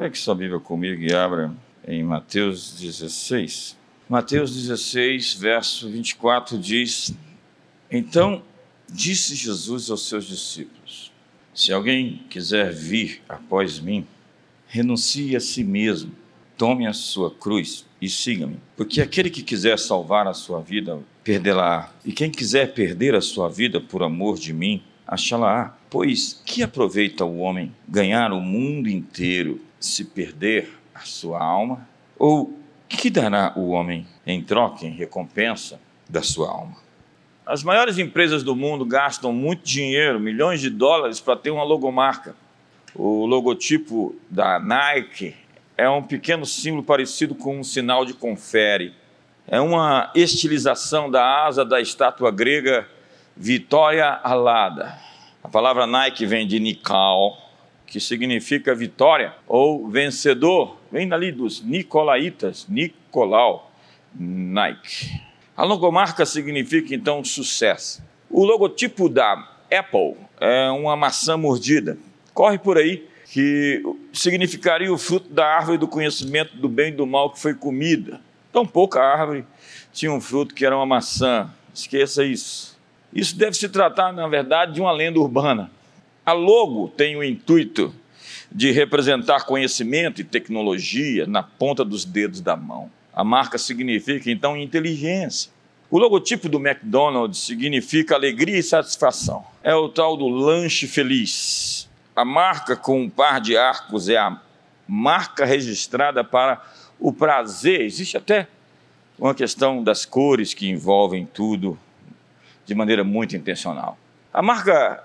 Pegue sua Bíblia comigo e abra em Mateus 16. Mateus 16, verso 24 diz: Então disse Jesus aos seus discípulos: Se alguém quiser vir após mim, renuncie a si mesmo, tome a sua cruz e siga-me. Porque aquele que quiser salvar a sua vida, perdê-la. E quem quiser perder a sua vida por amor de mim, achá-la. Pois que aproveita o homem ganhar o mundo inteiro se perder a sua alma? Ou que dará o homem em troca, em recompensa da sua alma? As maiores empresas do mundo gastam muito dinheiro, milhões de dólares, para ter uma logomarca. O logotipo da Nike é um pequeno símbolo parecido com um sinal de confere. É uma estilização da asa da estátua grega Vitória Alada. A palavra Nike vem de Nikal, que significa vitória ou vencedor, vem dali dos Nicolaitas, Nicolau, Nike. A logomarca significa então sucesso. O logotipo da Apple é uma maçã mordida. Corre por aí que significaria o fruto da árvore do conhecimento do bem e do mal que foi comida. Tão pouca árvore tinha um fruto que era uma maçã. Esqueça isso. Isso deve se tratar, na verdade, de uma lenda urbana. A logo tem o intuito de representar conhecimento e tecnologia na ponta dos dedos da mão. A marca significa, então, inteligência. O logotipo do McDonald's significa alegria e satisfação. É o tal do lanche feliz. A marca com um par de arcos é a marca registrada para o prazer. Existe até uma questão das cores que envolvem tudo de maneira muito intencional. A marca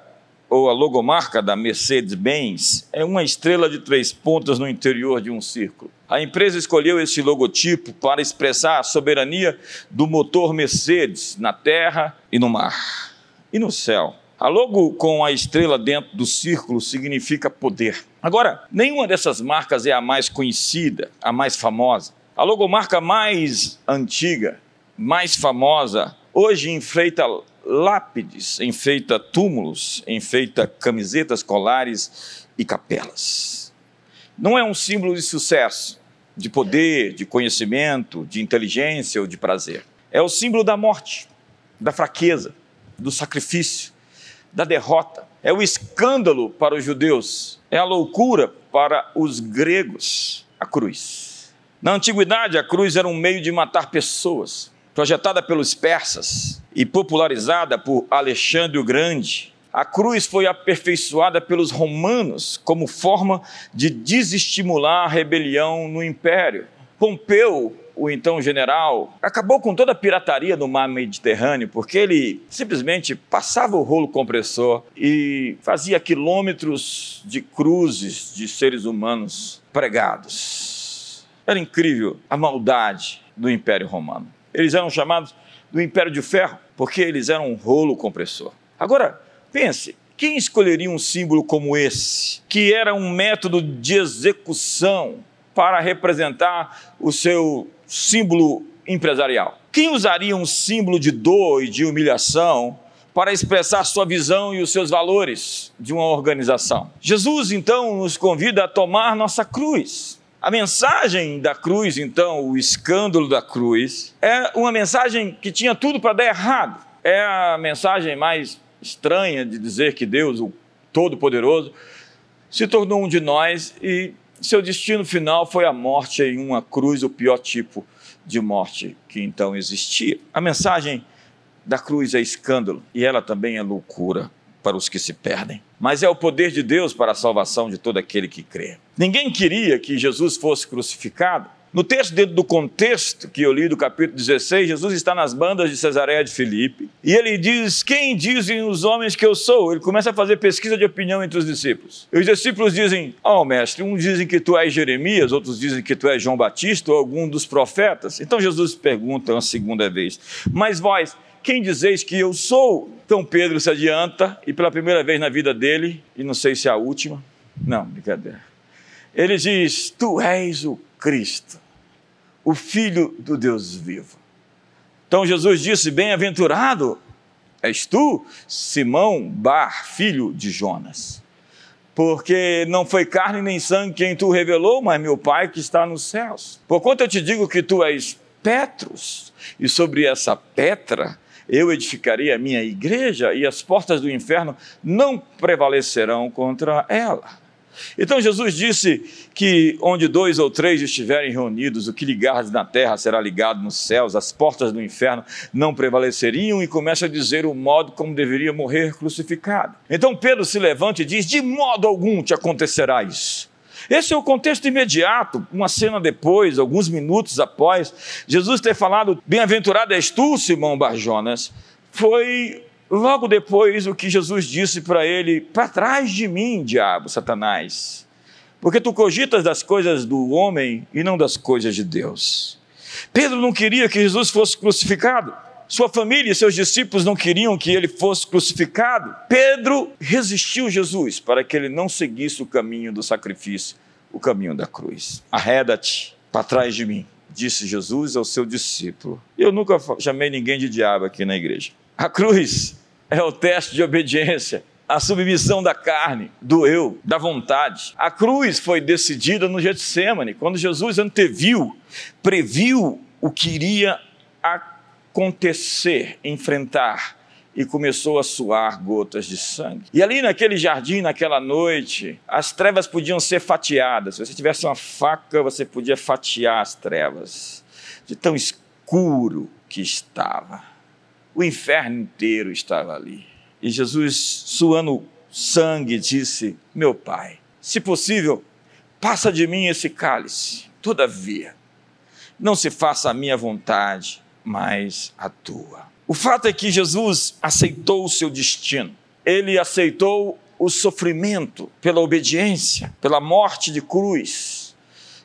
ou a logomarca da Mercedes-Benz é uma estrela de três pontas no interior de um círculo. A empresa escolheu esse logotipo para expressar a soberania do motor Mercedes na terra e no mar e no céu. A logo com a estrela dentro do círculo significa poder. Agora, nenhuma dessas marcas é a mais conhecida, a mais famosa. A logomarca mais antiga, mais famosa, hoje enfeita lápides, enfeita túmulos, enfeita camisetas, colares e capelas. Não é um símbolo de sucesso, de poder, de conhecimento, de inteligência ou de prazer. É o símbolo da morte, da fraqueza, do sacrifício, da derrota. É o escândalo para os judeus, é a loucura para os gregos, a cruz. Na antiguidade, a cruz era um meio de matar pessoas, projetada pelos persas e popularizada por Alexandre o Grande, a cruz foi aperfeiçoada pelos romanos como forma de desestimular a rebelião no império. Pompeu, o então general, acabou com toda a pirataria no mar Mediterrâneo, porque ele simplesmente passava o rolo compressor e fazia quilômetros de cruzes de seres humanos pregados. Era incrível a maldade do Império Romano. Eles eram chamados do Império de Ferro, porque eles eram um rolo compressor. Agora, pense, quem escolheria um símbolo como esse, que era um método de execução para representar o seu símbolo empresarial? Quem usaria um símbolo de dor e de humilhação para expressar sua visão e os seus valores de uma organização? Jesus, então, nos convida a tomar nossa cruz. A mensagem da cruz, então, o escândalo da cruz, é uma mensagem que tinha tudo para dar errado. É a mensagem mais estranha de dizer que Deus, o Todo-Poderoso, se tornou um de nós e seu destino final foi a morte em uma cruz, o pior tipo de morte que então existia. A mensagem da cruz é escândalo e ela também é loucura para os que se perdem, mas é o poder de Deus para a salvação de todo aquele que crê. Ninguém queria que Jesus fosse crucificado. No texto, dentro do contexto que eu li do capítulo 16, Jesus está nas bandas de Cesareia de Filipe e ele diz: Quem dizem os homens que eu sou? Ele começa a fazer pesquisa de opinião entre os discípulos. E os discípulos dizem: Ó oh, mestre, uns dizem que tu és Jeremias, outros dizem que tu és João Batista ou algum dos profetas. Então Jesus pergunta uma segunda vez: Mas vós, quem dizeis que eu sou? Então Pedro se adianta e pela primeira vez na vida dele, e não sei se é a última, não, brincadeira. Ele diz: Tu és o Cristo, o Filho do Deus vivo. Então Jesus disse: Bem-aventurado és tu, Simão Bar, filho de Jonas. porque não foi carne nem sangue quem tu revelou, mas meu Pai que está nos céus. Porquanto eu te digo que tu és Petros, e sobre essa pedra eu edificarei a minha igreja, e as portas do inferno não prevalecerão contra ela. Então Jesus disse que onde dois ou três estiverem reunidos, o que ligares na terra será ligado nos céus, as portas do inferno não prevaleceriam, e começa a dizer o modo como deveria morrer crucificado. Então Pedro se levanta e diz: De modo algum te acontecerá isso. Esse é o contexto imediato, uma cena depois, alguns minutos após, Jesus ter falado: Bem-aventurado és tu, Simão Barjonas, foi Logo depois, o que Jesus disse para ele: Para trás de mim, diabo, Satanás, porque tu cogitas das coisas do homem e não das coisas de Deus. Pedro não queria que Jesus fosse crucificado. Sua família e seus discípulos não queriam que ele fosse crucificado. Pedro resistiu Jesus para que ele não seguisse o caminho do sacrifício, o caminho da cruz. Arreda-te para trás de mim, disse Jesus ao seu discípulo. Eu nunca chamei ninguém de diabo aqui na igreja. A cruz é o teste de obediência, a submissão da carne, do eu, da vontade. A cruz foi decidida no Getsemane, quando Jesus anteviu, previu o que iria acontecer, enfrentar e começou a suar gotas de sangue. E ali naquele jardim, naquela noite, as trevas podiam ser fatiadas. Se você tivesse uma faca, você podia fatiar as trevas, de tão escuro que estava. O inferno inteiro estava ali. E Jesus, suando sangue, disse: Meu Pai, se possível, passa de mim esse cálice. Todavia, não se faça a minha vontade, mas a tua. O fato é que Jesus aceitou o seu destino. Ele aceitou o sofrimento pela obediência, pela morte de cruz,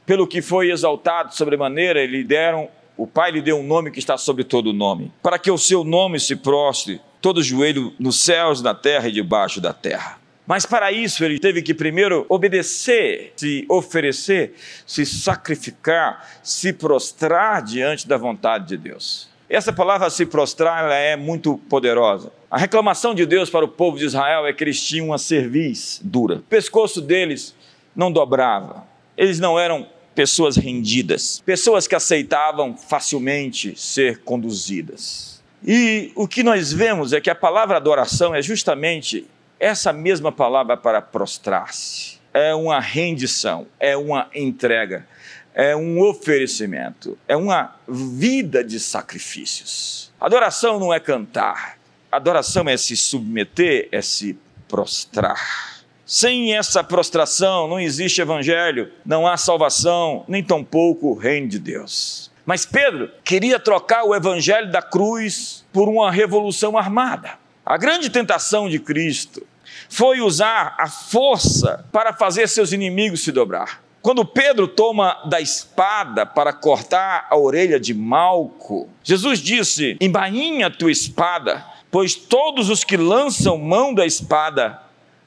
pelo que foi exaltado sobremaneira, lhe deram o Pai lhe deu um nome que está sobre todo nome, para que o seu nome se prostre todo joelho nos céus, na terra e debaixo da terra. Mas para isso ele teve que primeiro obedecer, se oferecer, se sacrificar, se prostrar diante da vontade de Deus. Essa palavra se prostrar ela é muito poderosa. A reclamação de Deus para o povo de Israel é que eles tinham uma cerviz dura. O pescoço deles não dobrava. Eles não eram pessoas rendidas, pessoas que aceitavam facilmente ser conduzidas. E o que nós vemos é que a palavra adoração é justamente essa mesma palavra para prostrar-se. É uma rendição, é uma entrega, é um oferecimento, é uma vida de sacrifícios. Adoração não é cantar, adoração é se submeter, é se prostrar. Sem essa prostração não existe evangelho, não há salvação, nem tampouco o reino de Deus. Mas Pedro queria trocar o evangelho da cruz por uma revolução armada. A grande tentação de Cristo foi usar a força para fazer seus inimigos se dobrar. Quando Pedro toma da espada para cortar a orelha de Malco, Jesus disse: Embainha tua espada, pois todos os que lançam mão da espada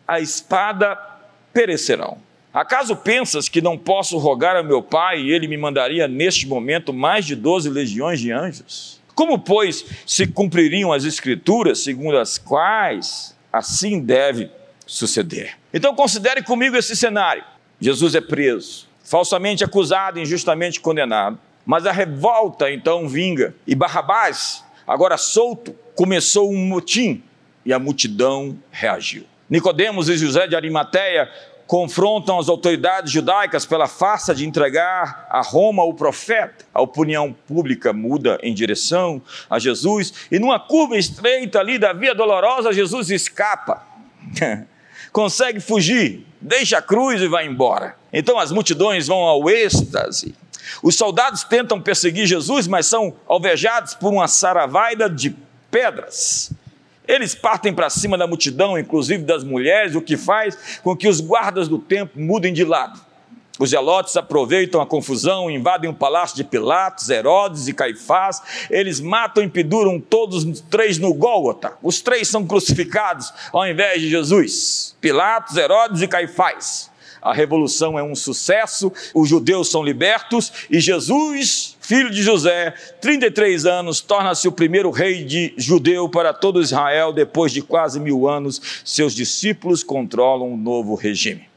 a espada perecerão. Acaso pensas que não posso rogar a meu Pai e ele me mandaria neste momento mais de doze legiões de anjos? Como, pois, se cumpririam as Escrituras segundo as quais assim deve suceder? Então, considere comigo esse cenário: Jesus é preso, falsamente acusado, injustamente condenado, mas a revolta então vinga, e Barrabás, agora solto, começou um motim e a multidão reagiu. Nicodemos e José de Arimateia confrontam as autoridades judaicas pela farsa de entregar a Roma o profeta. A opinião pública muda em direção a Jesus e numa curva estreita ali da via dolorosa, Jesus escapa. Consegue fugir, deixa a cruz e vai embora. Então as multidões vão ao êxtase. Os soldados tentam perseguir Jesus, mas são alvejados por uma saravaida de pedras. Eles partem para cima da multidão, inclusive das mulheres, o que faz com que os guardas do templo mudem de lado. Os zelotes aproveitam a confusão, invadem o palácio de Pilatos, Herodes e Caifás. Eles matam e penduram todos os três no Gólgota. Os três são crucificados ao invés de Jesus: Pilatos, Herodes e Caifás. A revolução é um sucesso, os judeus são libertos e Jesus, filho de José, 33 anos, torna-se o primeiro rei de judeu para todo Israel. Depois de quase mil anos, seus discípulos controlam um novo regime.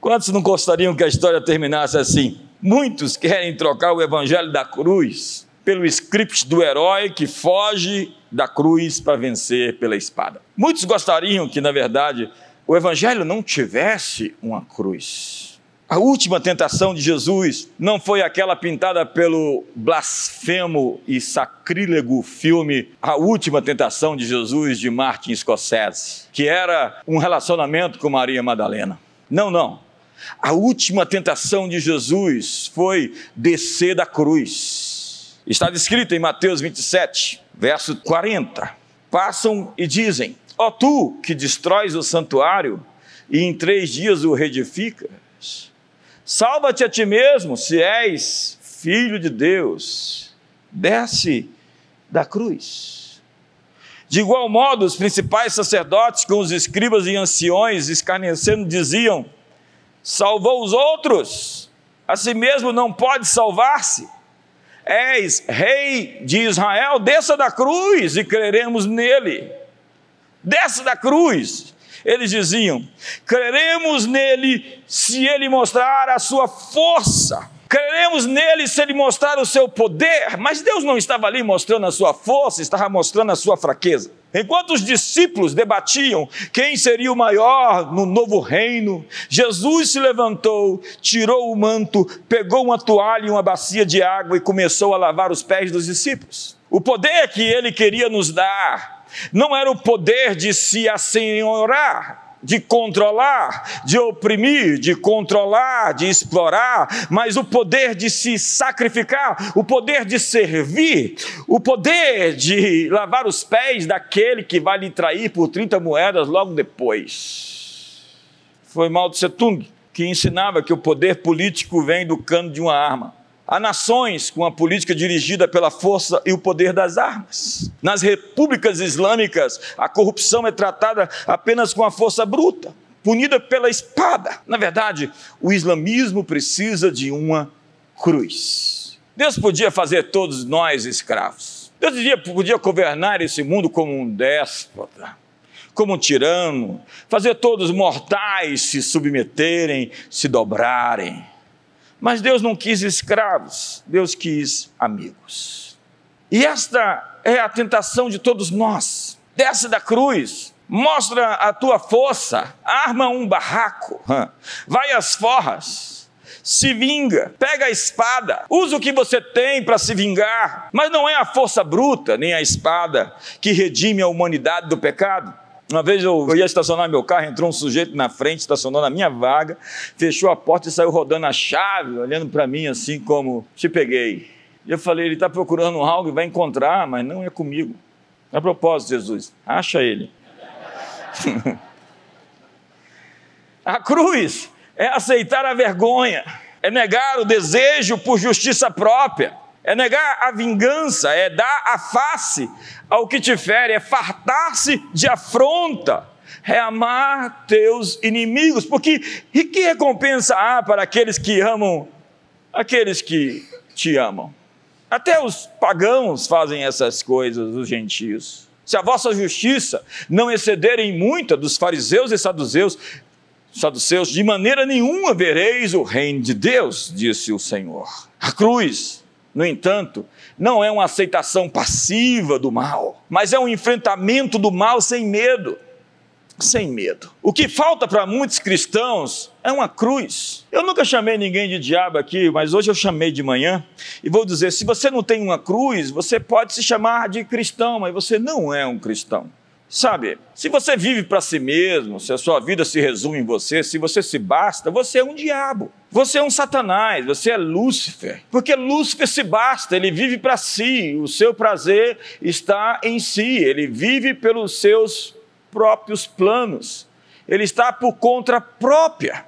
Quantos não gostariam que a história terminasse assim? Muitos querem trocar o evangelho da cruz pelo script do herói que foge da cruz para vencer pela espada. Muitos gostariam que, na verdade, o evangelho não tivesse uma cruz. A última tentação de Jesus não foi aquela pintada pelo blasfemo e sacrílego filme A Última Tentação de Jesus de Martin Scorsese, que era um relacionamento com Maria Madalena. Não, não. A última tentação de Jesus foi descer da cruz Está descrito em Mateus 27, verso 40. Passam e dizem: Ó tu que destróis o santuário e em três dias o reedificas, salva-te a ti mesmo, se és filho de Deus, desce da cruz. De igual modo, os principais sacerdotes, com os escribas e anciões, escarnecendo, diziam: Salvou os outros, a si mesmo não pode salvar-se és rei de Israel, desça da cruz e creremos nele. Desça da cruz. Eles diziam: creremos nele se ele mostrar a sua força. Creremos nele se ele mostrar o seu poder, mas Deus não estava ali mostrando a sua força, estava mostrando a sua fraqueza. Enquanto os discípulos debatiam quem seria o maior no novo reino, Jesus se levantou, tirou o manto, pegou uma toalha e uma bacia de água e começou a lavar os pés dos discípulos. O poder que ele queria nos dar não era o poder de se assenhorar, de controlar, de oprimir, de controlar, de explorar, mas o poder de se sacrificar, o poder de servir, o poder de lavar os pés daquele que vai lhe trair por 30 moedas logo depois. Foi Mao Tse Tung que ensinava que o poder político vem do cano de uma arma. Há nações com a política dirigida pela força e o poder das armas. Nas repúblicas islâmicas, a corrupção é tratada apenas com a força bruta, punida pela espada. Na verdade, o islamismo precisa de uma cruz. Deus podia fazer todos nós escravos. Deus podia governar esse mundo como um déspota, como um tirano, fazer todos mortais se submeterem, se dobrarem. Mas Deus não quis escravos, Deus quis amigos. E esta é a tentação de todos nós. Desce da cruz, mostra a tua força, arma um barraco, vai às forras, se vinga, pega a espada, usa o que você tem para se vingar, mas não é a força bruta nem a espada que redime a humanidade do pecado. Uma vez eu, ia estacionar meu carro, entrou um sujeito na frente, estacionou na minha vaga, fechou a porta e saiu rodando a chave, olhando para mim assim como, te peguei. E eu falei, ele está procurando algo e vai encontrar, mas não é comigo. A propósito, Jesus, acha ele. a cruz é aceitar a vergonha, é negar o desejo por justiça própria é negar a vingança, é dar a face ao que te fere, é fartar-se de afronta, é amar teus inimigos, porque e que recompensa há para aqueles que amam aqueles que te amam? Até os pagãos fazem essas coisas, os gentios. Se a vossa justiça não exceder em muita dos fariseus e saduceus, saduceus, de maneira nenhuma vereis o reino de Deus, disse o Senhor. A cruz no entanto, não é uma aceitação passiva do mal, mas é um enfrentamento do mal sem medo. Sem medo. O que falta para muitos cristãos é uma cruz. Eu nunca chamei ninguém de diabo aqui, mas hoje eu chamei de manhã e vou dizer: se você não tem uma cruz, você pode se chamar de cristão, mas você não é um cristão. Sabe, se você vive para si mesmo, se a sua vida se resume em você, se você se basta, você é um diabo. Você é um Satanás, você é Lúcifer. Porque Lúcifer se basta, ele vive para si, o seu prazer está em si, ele vive pelos seus próprios planos, ele está por conta própria.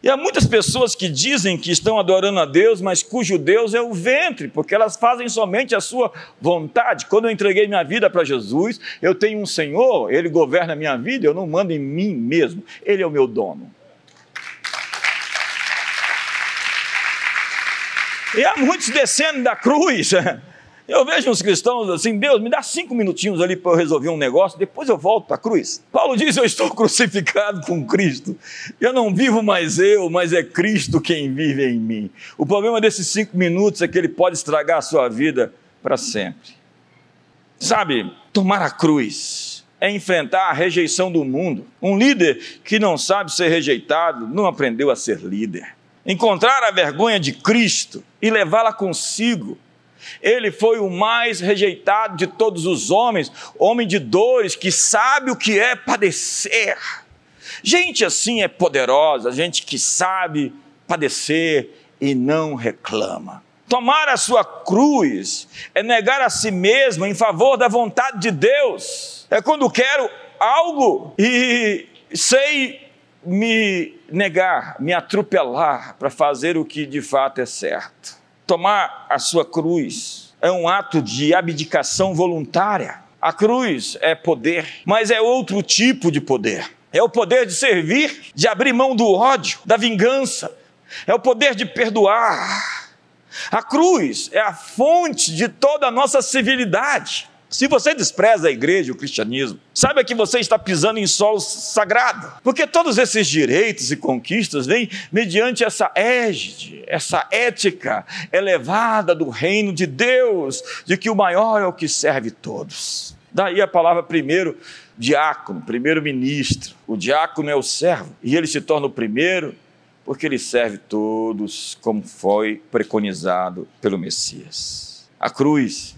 E há muitas pessoas que dizem que estão adorando a Deus, mas cujo Deus é o ventre, porque elas fazem somente a sua vontade. Quando eu entreguei minha vida para Jesus, eu tenho um Senhor, Ele governa a minha vida, eu não mando em mim mesmo, Ele é o meu dono. E há muitos descendo da cruz. Eu vejo uns cristãos assim, Deus, me dá cinco minutinhos ali para eu resolver um negócio, depois eu volto para a cruz. Paulo diz: Eu estou crucificado com Cristo. Eu não vivo mais eu, mas é Cristo quem vive em mim. O problema desses cinco minutos é que ele pode estragar a sua vida para sempre. Sabe, tomar a cruz é enfrentar a rejeição do mundo. Um líder que não sabe ser rejeitado não aprendeu a ser líder. Encontrar a vergonha de Cristo e levá-la consigo ele foi o mais rejeitado de todos os homens, homem de dores, que sabe o que é padecer. Gente assim é poderosa, gente que sabe padecer e não reclama. Tomar a sua cruz é negar a si mesmo em favor da vontade de Deus. É quando quero algo e sei me negar, me atropelar para fazer o que de fato é certo. Tomar a sua cruz é um ato de abdicação voluntária. A cruz é poder, mas é outro tipo de poder. É o poder de servir, de abrir mão do ódio, da vingança. É o poder de perdoar. A cruz é a fonte de toda a nossa civilidade. Se você despreza a igreja, o cristianismo, saiba que você está pisando em solo sagrado, porque todos esses direitos e conquistas vêm mediante essa égide, essa ética elevada do reino de Deus, de que o maior é o que serve todos. Daí a palavra primeiro, diácono, primeiro ministro. O diácono é o servo, e ele se torna o primeiro porque ele serve todos como foi preconizado pelo Messias. A cruz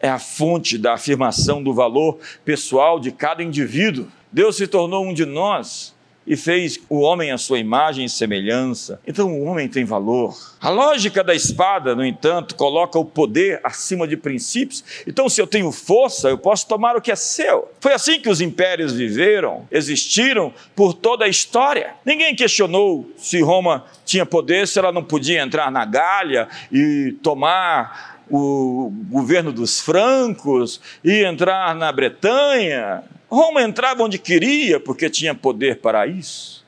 é a fonte da afirmação do valor pessoal de cada indivíduo. Deus se tornou um de nós e fez o homem à sua imagem e semelhança. Então o homem tem valor. A lógica da espada, no entanto, coloca o poder acima de princípios. Então, se eu tenho força, eu posso tomar o que é seu. Foi assim que os impérios viveram, existiram por toda a história. Ninguém questionou se Roma tinha poder, se ela não podia entrar na Gália e tomar o governo dos francos, e entrar na Bretanha. Roma entrava onde queria, porque tinha poder para isso.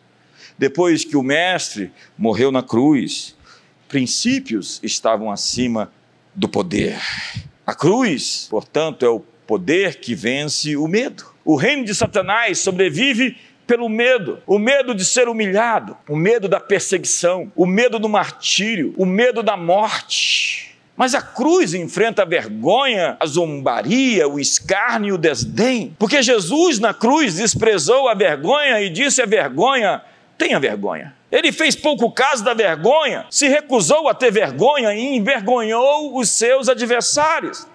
Depois que o mestre morreu na cruz, princípios estavam acima do poder. A cruz, portanto, é o poder que vence o medo. O reino de Satanás sobrevive pelo medo, o medo de ser humilhado, o medo da perseguição, o medo do martírio, o medo da morte. Mas a cruz enfrenta a vergonha, a zombaria, o escárnio e o desdém. Porque Jesus na cruz desprezou a vergonha e disse a vergonha: tenha vergonha. Ele fez pouco caso da vergonha, se recusou a ter vergonha e envergonhou os seus adversários.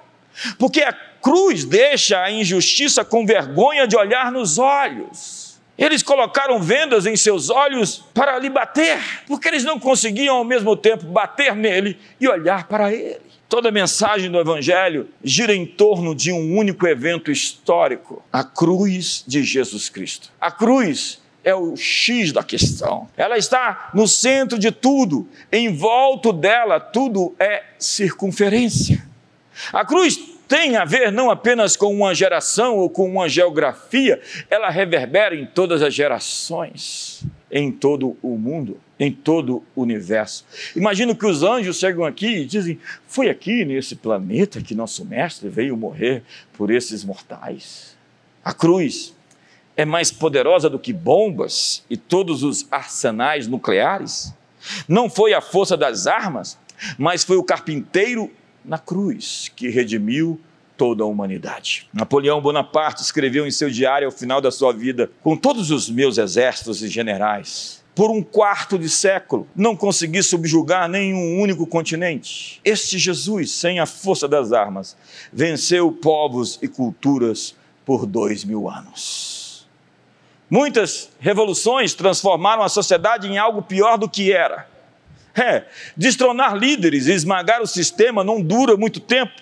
Porque a cruz deixa a injustiça com vergonha de olhar nos olhos. Eles colocaram vendas em seus olhos para lhe bater, porque eles não conseguiam ao mesmo tempo bater nele e olhar para ele. Toda a mensagem do Evangelho gira em torno de um único evento histórico: a cruz de Jesus Cristo. A cruz é o X da questão. Ela está no centro de tudo, em volta dela, tudo é circunferência. A cruz tem a ver não apenas com uma geração ou com uma geografia, ela reverbera em todas as gerações, em todo o mundo, em todo o universo. Imagino que os anjos chegam aqui e dizem: Foi aqui nesse planeta que nosso mestre veio morrer por esses mortais. A cruz é mais poderosa do que bombas e todos os arsenais nucleares. Não foi a força das armas, mas foi o carpinteiro na cruz que redimiu toda a humanidade. Napoleão Bonaparte escreveu em seu diário ao final da sua vida: Com todos os meus exércitos e generais, por um quarto de século, não consegui subjugar nenhum único continente. Este Jesus, sem a força das armas, venceu povos e culturas por dois mil anos. Muitas revoluções transformaram a sociedade em algo pior do que era é, destronar líderes e esmagar o sistema não dura muito tempo.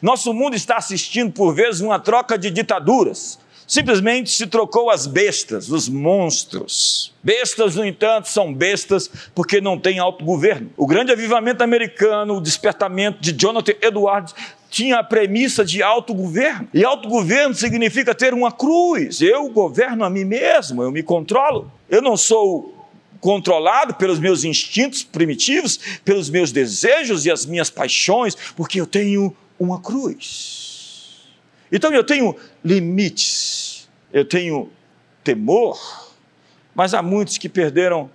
Nosso mundo está assistindo, por vezes, uma troca de ditaduras. Simplesmente se trocou as bestas, os monstros. Bestas, no entanto, são bestas porque não têm autogoverno. O grande avivamento americano, o despertamento de Jonathan Edwards, tinha a premissa de autogoverno. E autogoverno significa ter uma cruz. Eu governo a mim mesmo, eu me controlo. Eu não sou controlado pelos meus instintos primitivos, pelos meus desejos e as minhas paixões, porque eu tenho uma cruz. Então eu tenho limites, eu tenho temor, mas há muitos que perderam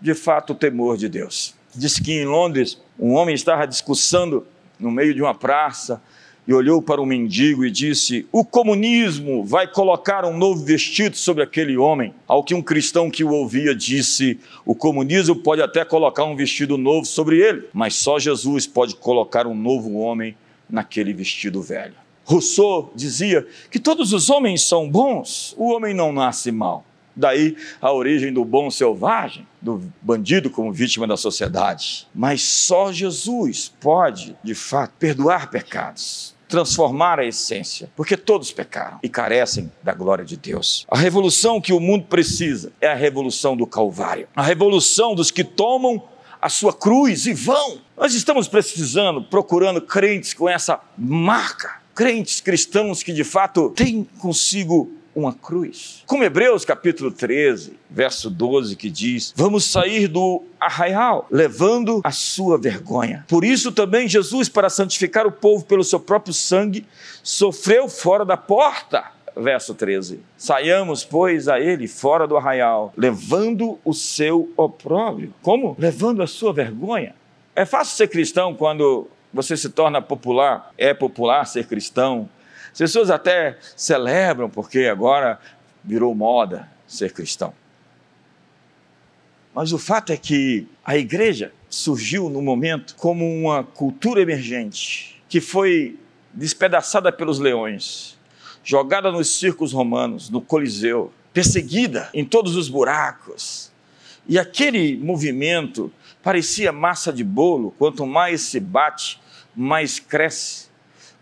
de fato o temor de Deus. Diz que em Londres um homem estava discussando no meio de uma praça e olhou para o mendigo e disse: O comunismo vai colocar um novo vestido sobre aquele homem. Ao que um cristão que o ouvia disse: O comunismo pode até colocar um vestido novo sobre ele, mas só Jesus pode colocar um novo homem naquele vestido velho. Rousseau dizia que todos os homens são bons, o homem não nasce mal. Daí a origem do bom selvagem, do bandido como vítima da sociedade. Mas só Jesus pode, de fato, perdoar pecados, transformar a essência, porque todos pecaram e carecem da glória de Deus. A revolução que o mundo precisa é a revolução do Calvário, a revolução dos que tomam a sua cruz e vão. Nós estamos precisando, procurando crentes com essa marca, crentes cristãos que de fato têm consigo uma cruz. Como Hebreus capítulo 13, verso 12, que diz: Vamos sair do arraial, levando a sua vergonha. Por isso também Jesus, para santificar o povo pelo seu próprio sangue, sofreu fora da porta. Verso 13: Saiamos, pois, a ele fora do arraial, levando o seu opróbrio. Como? Levando a sua vergonha. É fácil ser cristão quando você se torna popular, é popular ser cristão, as pessoas até celebram porque agora virou moda ser cristão. Mas o fato é que a igreja surgiu no momento como uma cultura emergente que foi despedaçada pelos leões, jogada nos circos romanos, no Coliseu, perseguida em todos os buracos. E aquele movimento parecia massa de bolo, quanto mais se bate, mais cresce.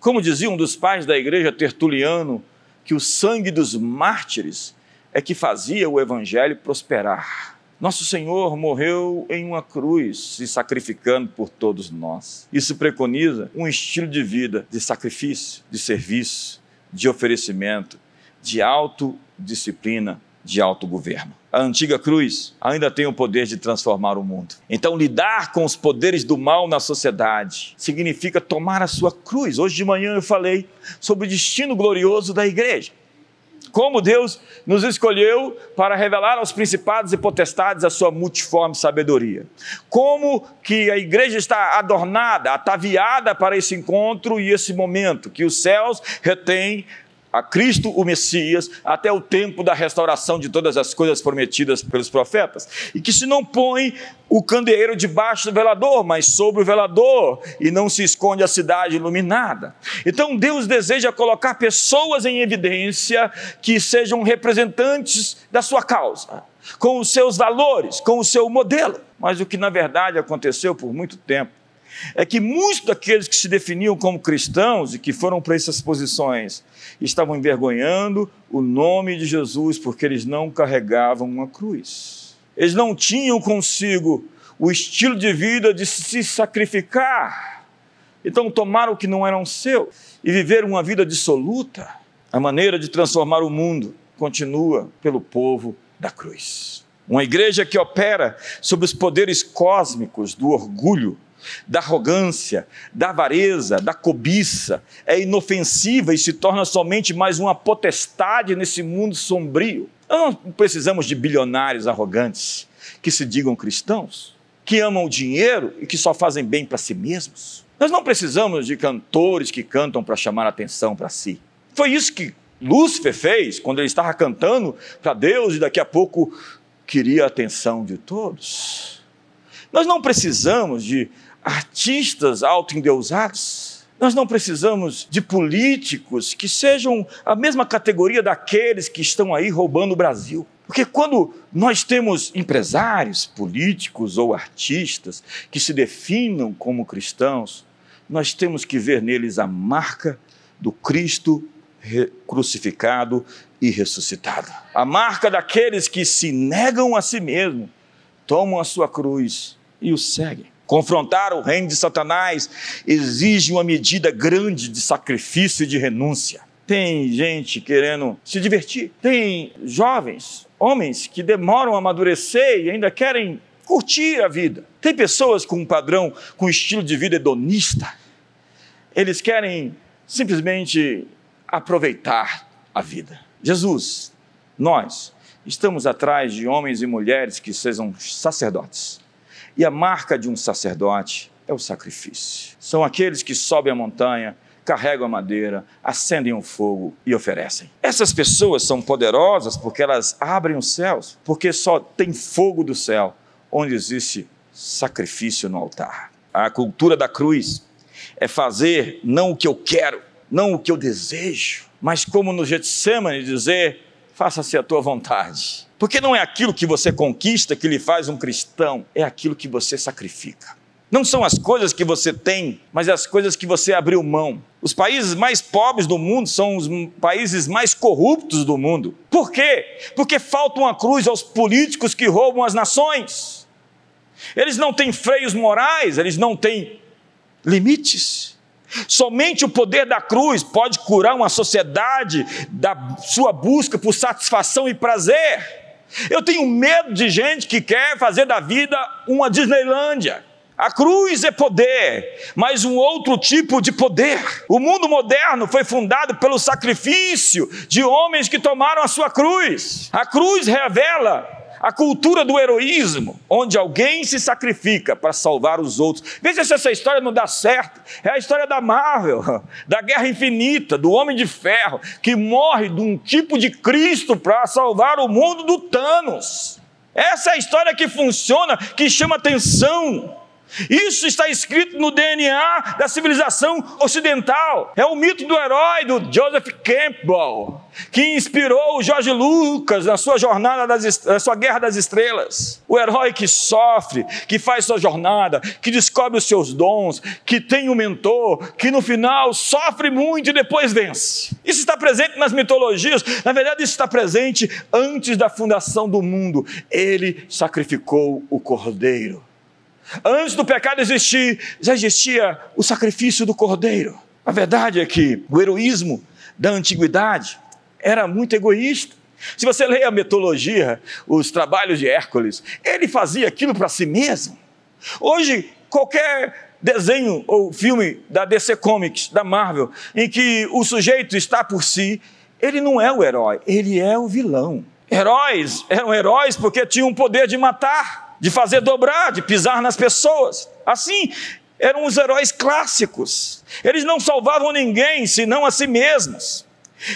Como dizia um dos pais da igreja Tertuliano, que o sangue dos mártires é que fazia o evangelho prosperar. Nosso Senhor morreu em uma cruz, se sacrificando por todos nós. Isso preconiza um estilo de vida de sacrifício, de serviço, de oferecimento, de autodisciplina, de autogoverno a antiga cruz ainda tem o poder de transformar o mundo. Então, lidar com os poderes do mal na sociedade significa tomar a sua cruz. Hoje de manhã eu falei sobre o destino glorioso da igreja. Como Deus nos escolheu para revelar aos principados e potestades a sua multiforme sabedoria. Como que a igreja está adornada, ataviada para esse encontro e esse momento, que os céus retêm a Cristo o Messias até o tempo da restauração de todas as coisas prometidas pelos profetas, e que se não põe o candeeiro debaixo do velador, mas sobre o velador, e não se esconde a cidade iluminada. Então Deus deseja colocar pessoas em evidência que sejam representantes da sua causa, com os seus valores, com o seu modelo. Mas o que na verdade aconteceu por muito tempo é que muitos daqueles que se definiam como cristãos e que foram para essas posições estavam envergonhando o nome de Jesus porque eles não carregavam uma cruz. Eles não tinham consigo o estilo de vida de se sacrificar. Então tomaram o que não eram seu e viveram uma vida dissoluta. A maneira de transformar o mundo continua pelo povo da cruz. Uma igreja que opera sob os poderes cósmicos do orgulho, da arrogância, da avareza, da cobiça, é inofensiva e se torna somente mais uma potestade nesse mundo sombrio. Nós não precisamos de bilionários arrogantes que se digam cristãos, que amam o dinheiro e que só fazem bem para si mesmos. Nós não precisamos de cantores que cantam para chamar atenção para si. Foi isso que Lúcifer fez quando ele estava cantando para Deus e daqui a pouco queria a atenção de todos. Nós não precisamos de artistas autoendeusados. Nós não precisamos de políticos que sejam a mesma categoria daqueles que estão aí roubando o Brasil. Porque quando nós temos empresários, políticos ou artistas que se definam como cristãos, nós temos que ver neles a marca do Cristo crucificado e ressuscitado. A marca daqueles que se negam a si mesmo, tomam a sua cruz e o seguem. Confrontar o reino de Satanás exige uma medida grande de sacrifício e de renúncia. Tem gente querendo se divertir, tem jovens homens que demoram a amadurecer e ainda querem curtir a vida. Tem pessoas com um padrão, com um estilo de vida hedonista. Eles querem simplesmente aproveitar a vida. Jesus, nós estamos atrás de homens e mulheres que sejam sacerdotes. E a marca de um sacerdote é o sacrifício. São aqueles que sobem a montanha, carregam a madeira, acendem o fogo e oferecem. Essas pessoas são poderosas porque elas abrem os céus, porque só tem fogo do céu onde existe sacrifício no altar. A cultura da cruz é fazer não o que eu quero, não o que eu desejo, mas como no Getsemane dizer, faça-se a tua vontade. Porque não é aquilo que você conquista que lhe faz um cristão, é aquilo que você sacrifica. Não são as coisas que você tem, mas as coisas que você abriu mão. Os países mais pobres do mundo são os países mais corruptos do mundo. Por quê? Porque falta uma cruz aos políticos que roubam as nações. Eles não têm freios morais, eles não têm limites. Somente o poder da cruz pode curar uma sociedade da sua busca por satisfação e prazer. Eu tenho medo de gente que quer fazer da vida uma Disneylândia. A cruz é poder, mas um outro tipo de poder. O mundo moderno foi fundado pelo sacrifício de homens que tomaram a sua cruz. A cruz revela a cultura do heroísmo, onde alguém se sacrifica para salvar os outros. Veja se essa história não dá certo. É a história da Marvel, da Guerra Infinita, do Homem de Ferro, que morre de um tipo de Cristo para salvar o mundo do Thanos. Essa é a história que funciona, que chama atenção. Isso está escrito no DNA da civilização ocidental. É o mito do herói do Joseph Campbell, que inspirou o George Lucas na sua jornada das, na sua Guerra das Estrelas. O herói que sofre, que faz sua jornada, que descobre os seus dons, que tem um mentor, que no final sofre muito e depois vence. Isso está presente nas mitologias. Na verdade, isso está presente antes da fundação do mundo. Ele sacrificou o cordeiro Antes do pecado existir, já existia o sacrifício do cordeiro. A verdade é que o heroísmo da antiguidade era muito egoísta. Se você lê a mitologia, os trabalhos de Hércules, ele fazia aquilo para si mesmo. Hoje, qualquer desenho ou filme da DC Comics, da Marvel, em que o sujeito está por si, ele não é o herói, ele é o vilão. Heróis eram heróis porque tinham o poder de matar de fazer dobrar, de pisar nas pessoas. Assim, eram os heróis clássicos. Eles não salvavam ninguém senão a si mesmos.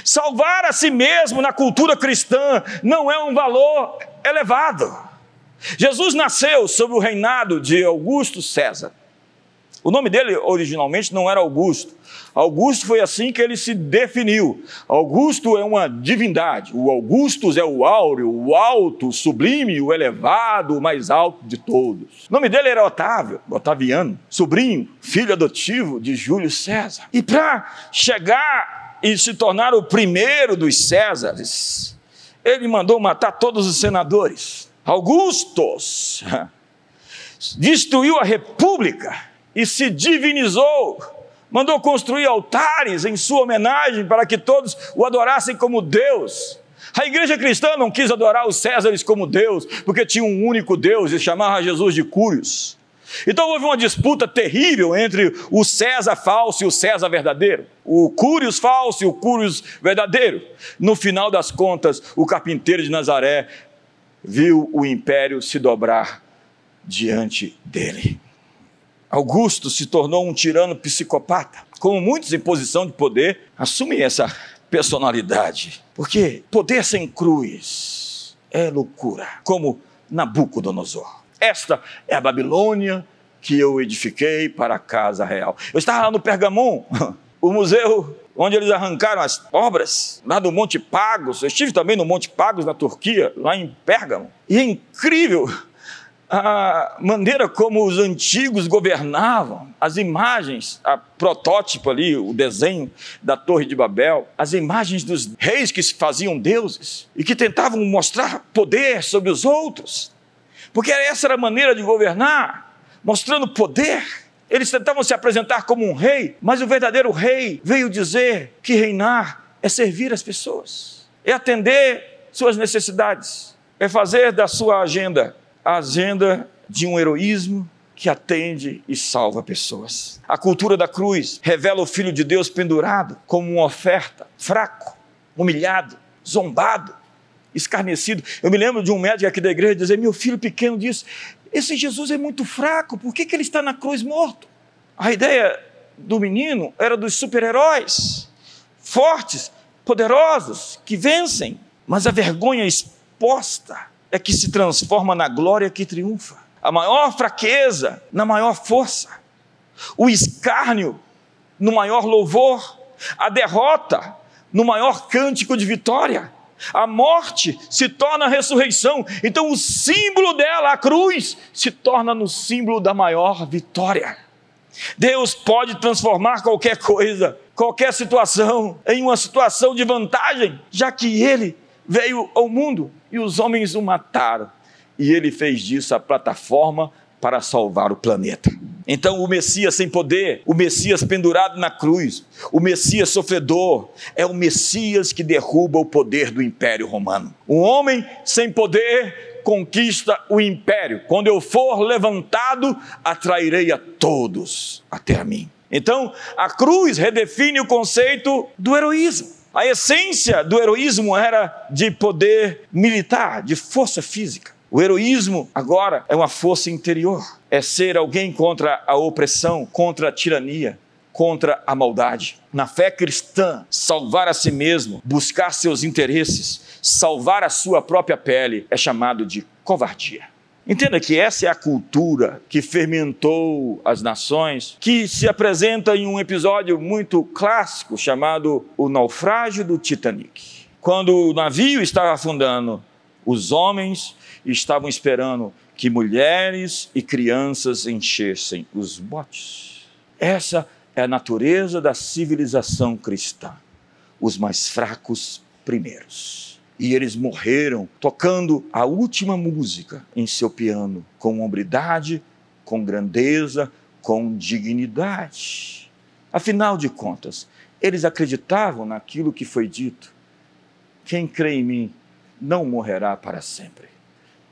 Salvar a si mesmo na cultura cristã não é um valor elevado. Jesus nasceu sob o reinado de Augusto César. O nome dele originalmente não era Augusto, Augusto foi assim que ele se definiu. Augusto é uma divindade. O Augustus é o áureo, o alto, o sublime, o elevado, o mais alto de todos. O nome dele era Otávio, Otaviano, sobrinho, filho adotivo de Júlio César. E para chegar e se tornar o primeiro dos Césares, ele mandou matar todos os senadores. Augustus destruiu a república e se divinizou mandou construir altares em sua homenagem para que todos o adorassem como Deus. A igreja cristã não quis adorar os Césares como Deus, porque tinha um único Deus e chamava Jesus de Cúrios. Então houve uma disputa terrível entre o César falso e o César verdadeiro, o Cúrios falso e o Cúrios verdadeiro. No final das contas, o carpinteiro de Nazaré viu o império se dobrar diante dele. Augusto se tornou um tirano psicopata. Como muitos em posição de poder assumem essa personalidade. Porque poder sem cruz é loucura, como Nabucodonosor. Esta é a Babilônia que eu edifiquei para a casa real. Eu estava lá no Pergamon, o museu onde eles arrancaram as obras, lá do Monte Pagos. Eu estive também no Monte Pagos, na Turquia, lá em Pérgamo. E é incrível a maneira como os antigos governavam, as imagens, a protótipo ali, o desenho da Torre de Babel, as imagens dos reis que se faziam deuses e que tentavam mostrar poder sobre os outros, porque essa era a maneira de governar, mostrando poder. Eles tentavam se apresentar como um rei, mas o verdadeiro rei veio dizer que reinar é servir as pessoas, é atender suas necessidades é fazer da sua agenda a agenda de um heroísmo que atende e salva pessoas. A cultura da cruz revela o Filho de Deus pendurado como uma oferta, fraco, humilhado, zombado, escarnecido. Eu me lembro de um médico aqui da igreja dizer: Meu filho pequeno disse: Esse Jesus é muito fraco, por que, que ele está na cruz morto? A ideia do menino era dos super-heróis, fortes, poderosos, que vencem, mas a vergonha exposta é que se transforma na glória que triunfa. A maior fraqueza na maior força, o escárnio no maior louvor, a derrota no maior cântico de vitória. A morte se torna a ressurreição. Então, o símbolo dela, a cruz, se torna no símbolo da maior vitória. Deus pode transformar qualquer coisa, qualquer situação, em uma situação de vantagem, já que Ele veio ao mundo e os homens o mataram. E Ele fez disso a plataforma para salvar o planeta. Então, o Messias sem poder, o Messias pendurado na cruz, o Messias sofredor, é o Messias que derruba o poder do Império Romano. Um homem sem poder conquista o império. Quando eu for levantado, atrairei a todos até a mim. Então, a cruz redefine o conceito do heroísmo. A essência do heroísmo era de poder militar, de força física. O heroísmo agora é uma força interior, é ser alguém contra a opressão, contra a tirania, contra a maldade. Na fé cristã, salvar a si mesmo, buscar seus interesses, salvar a sua própria pele é chamado de covardia. Entenda que essa é a cultura que fermentou as nações, que se apresenta em um episódio muito clássico chamado O Naufrágio do Titanic. Quando o navio estava afundando, os homens estavam esperando que mulheres e crianças enchessem os botes. Essa é a natureza da civilização cristã. Os mais fracos primeiros. E eles morreram tocando a última música em seu piano, com hombridade, com grandeza, com dignidade. Afinal de contas, eles acreditavam naquilo que foi dito. Quem crê em mim não morrerá para sempre.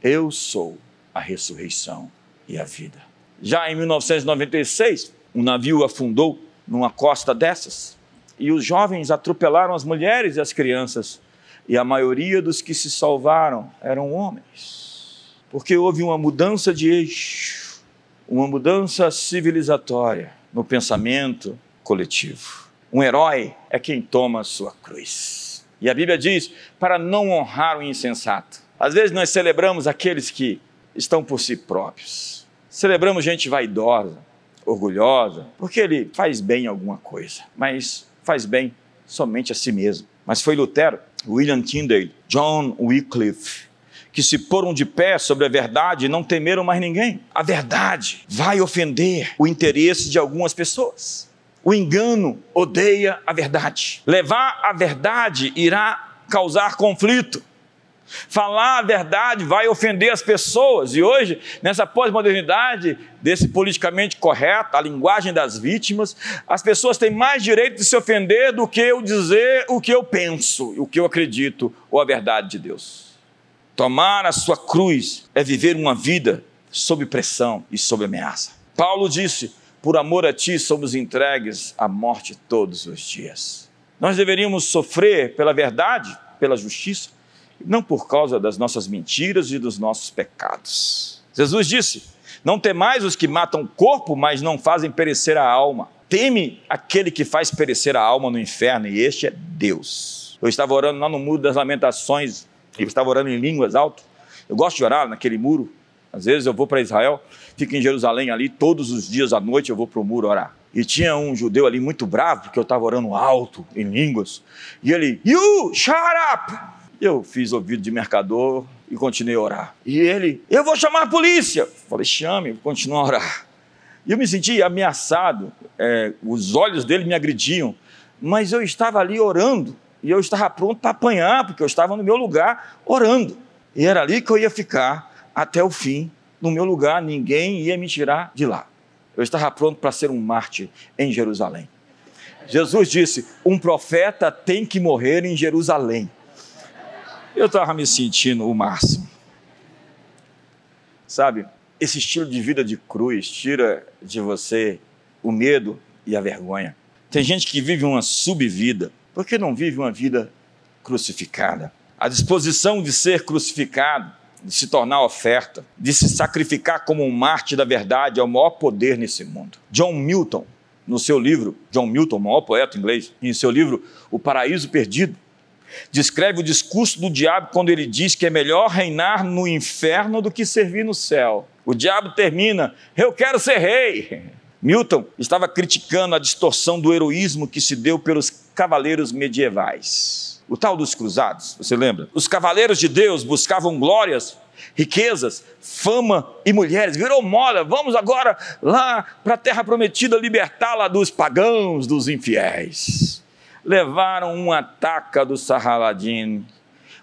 Eu sou a ressurreição e a vida. Já em 1996, um navio afundou numa costa dessas e os jovens atropelaram as mulheres e as crianças, e a maioria dos que se salvaram eram homens, porque houve uma mudança de eixo, uma mudança civilizatória no pensamento coletivo. Um herói é quem toma a sua cruz. E a Bíblia diz: para não honrar o insensato. Às vezes nós celebramos aqueles que estão por si próprios. Celebramos gente vaidosa, orgulhosa, porque ele faz bem alguma coisa, mas faz bem somente a si mesmo. Mas foi Lutero, William Tyndale, John Wycliffe, que se poram de pé sobre a verdade e não temeram mais ninguém. A verdade vai ofender o interesse de algumas pessoas. O engano odeia a verdade. Levar a verdade irá causar conflito. Falar a verdade vai ofender as pessoas. E hoje, nessa pós-modernidade, desse politicamente correto, a linguagem das vítimas, as pessoas têm mais direito de se ofender do que eu dizer o que eu penso, o que eu acredito, ou a verdade de Deus. Tomar a sua cruz é viver uma vida sob pressão e sob ameaça. Paulo disse: Por amor a ti somos entregues à morte todos os dias. Nós deveríamos sofrer pela verdade, pela justiça não por causa das nossas mentiras e dos nossos pecados. Jesus disse: Não temais os que matam o corpo, mas não fazem perecer a alma. Teme aquele que faz perecer a alma no inferno, e este é Deus. Eu estava orando lá no Muro das Lamentações, eu estava orando em línguas alto. Eu gosto de orar naquele muro. Às vezes eu vou para Israel, fico em Jerusalém ali, todos os dias à noite eu vou para o muro orar. E tinha um judeu ali muito bravo, porque eu estava orando alto, em línguas. E ele, You, shut up! Eu fiz ouvido de mercador e continuei a orar. E ele, eu vou chamar a polícia. Falei, chame, continua a orar. E eu me senti ameaçado, é, os olhos dele me agrediam, mas eu estava ali orando e eu estava pronto para apanhar, porque eu estava no meu lugar orando. E era ali que eu ia ficar até o fim, no meu lugar, ninguém ia me tirar de lá. Eu estava pronto para ser um mártir em Jerusalém. Jesus disse: um profeta tem que morrer em Jerusalém. Eu estava me sentindo o máximo. Sabe, esse estilo de vida de cruz tira de você o medo e a vergonha. Tem gente que vive uma subvida, porque não vive uma vida crucificada. A disposição de ser crucificado, de se tornar oferta, de se sacrificar como um mártir da verdade é o maior poder nesse mundo. John Milton, no seu livro, John Milton, maior poeta inglês, em seu livro O Paraíso Perdido, descreve o discurso do diabo quando ele diz que é melhor reinar no inferno do que servir no céu. O diabo termina: Eu quero ser rei. Milton estava criticando a distorção do heroísmo que se deu pelos cavaleiros medievais. O tal dos cruzados, você lembra? Os cavaleiros de Deus buscavam glórias, riquezas, fama e mulheres. Virou moda. Vamos agora lá para a terra prometida libertá-la dos pagãos, dos infiéis. Levaram uma taca do Sahaladin